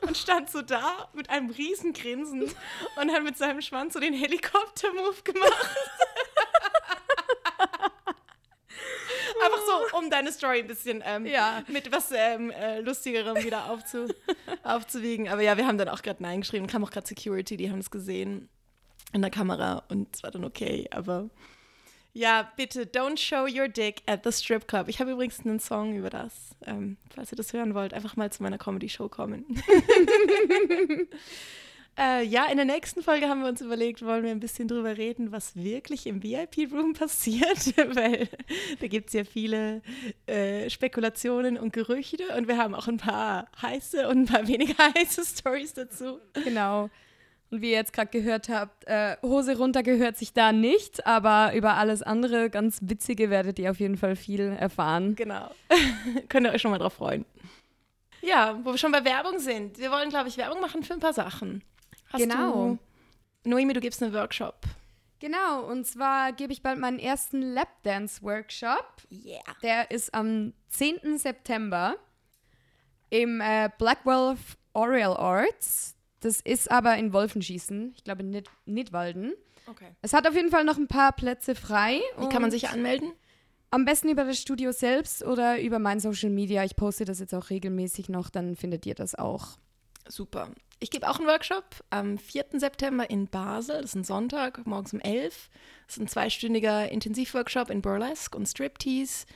und stand so da mit einem riesen Grinsen und hat mit seinem Schwanz so den Helikopter-Move gemacht. Einfach so, um deine Story ein bisschen ähm, Ja. mit was ähm, äh, Lustigerem wieder aufzu, aufzuwiegen. Aber ja, wir haben dann auch gerade Nein geschrieben. Kam auch gerade Security, die haben es gesehen in der Kamera und es war dann okay. Aber ja, bitte, don't show your dick at the strip club. Ich habe übrigens einen Song über das. Ähm, falls ihr das hören wollt, einfach mal zu meiner Comedy-Show kommen. äh, ja, in der nächsten Folge haben wir uns überlegt, wollen wir ein bisschen drüber reden, was wirklich im VIP-Room passiert, weil da gibt es ja viele äh, Spekulationen und Gerüchte und wir haben auch ein paar heiße und ein paar weniger heiße Stories dazu. Genau. Und wie ihr jetzt gerade gehört habt, äh, Hose runter gehört sich da nicht, aber über alles andere ganz witzige werdet ihr auf jeden Fall viel erfahren. Genau. Könnt ihr euch schon mal drauf freuen. Ja, wo wir schon bei Werbung sind. Wir wollen, glaube ich, Werbung machen für ein paar Sachen. Hast Genau. Du, Noemi, du gibst einen Workshop. Genau, und zwar gebe ich bald meinen ersten Lapdance-Workshop. Yeah. Der ist am 10. September im äh, Blackwell Oral Arts. Das ist aber in Wolfenschießen, ich glaube in Nid Nidwalden. Okay. Es hat auf jeden Fall noch ein paar Plätze frei. Wie kann man sich anmelden? Am besten über das Studio selbst oder über mein Social Media. Ich poste das jetzt auch regelmäßig noch, dann findet ihr das auch. Super. Ich gebe auch einen Workshop am 4. September in Basel. Das ist ein Sonntag, morgens um 11. Das ist ein zweistündiger Intensivworkshop in Burlesque und Striptease.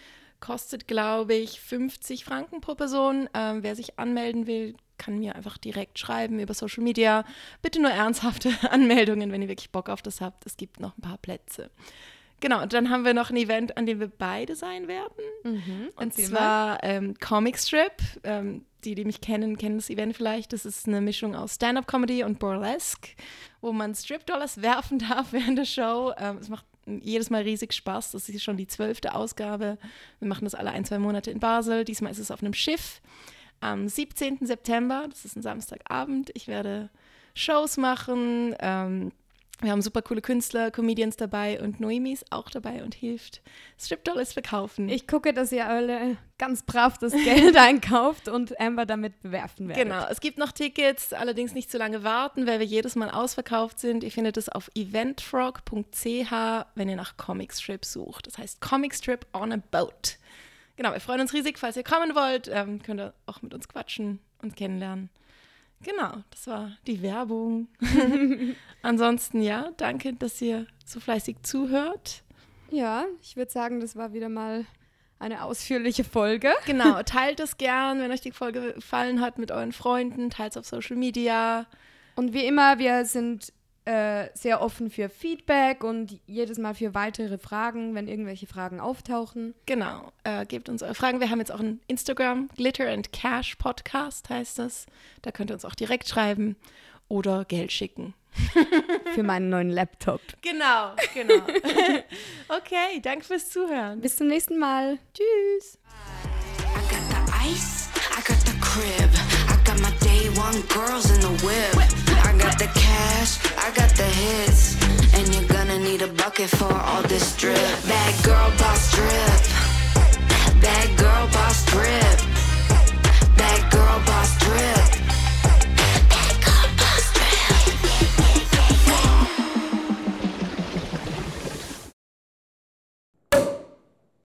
Kostet, glaube ich, 50 Franken pro Person. Ähm, wer sich anmelden will, kann mir einfach direkt schreiben über Social Media. Bitte nur ernsthafte Anmeldungen, wenn ihr wirklich Bock auf das habt. Es gibt noch ein paar Plätze. Genau, und dann haben wir noch ein Event, an dem wir beide sein werden. Und Erzähl zwar ähm, Comic Strip. Ähm, die, die mich kennen, kennen das Event vielleicht. Das ist eine Mischung aus Stand-up-Comedy und Burlesque, wo man Strip-Dollars werfen darf während der Show. Ähm, es macht jedes Mal riesig Spaß. Das ist schon die zwölfte Ausgabe. Wir machen das alle ein, zwei Monate in Basel. Diesmal ist es auf einem Schiff. Am 17. September, das ist ein Samstagabend, ich werde Shows machen. Ähm, wir haben super coole Künstler, Comedians dabei und Noemi ist auch dabei und hilft Strip-Dollars verkaufen. Ich gucke, dass ihr alle ganz brav das Geld einkauft und Amber damit bewerfen werdet. Genau, es gibt noch Tickets, allerdings nicht zu lange warten, weil wir jedes Mal ausverkauft sind. Ihr findet es auf eventfrog.ch, wenn ihr nach Comic Strip sucht. Das heißt Comic Strip on a Boat. Genau, wir freuen uns riesig, falls ihr kommen wollt. Ähm, könnt ihr auch mit uns quatschen und kennenlernen. Genau, das war die Werbung. Ansonsten ja, danke, dass ihr so fleißig zuhört. Ja, ich würde sagen, das war wieder mal eine ausführliche Folge. Genau, teilt es gern, wenn euch die Folge gefallen hat mit euren Freunden, teilt es auf Social Media. Und wie immer, wir sind äh, sehr offen für Feedback und jedes Mal für weitere Fragen, wenn irgendwelche Fragen auftauchen. Genau, äh, gebt uns eure Fragen. Wir haben jetzt auch ein Instagram, Glitter and Cash Podcast heißt das. Da könnt ihr uns auch direkt schreiben oder Geld schicken. Für meinen neuen Laptop. Genau, genau. okay, danke fürs Zuhören. Bis zum nächsten Mal. Tschüss. I got the ice, I got the crib. My day one girls in the whip. I got the cash, I got the hits. And you're gonna need a bucket for all this drip. Bad girl boss drip. Bad girl boss drip.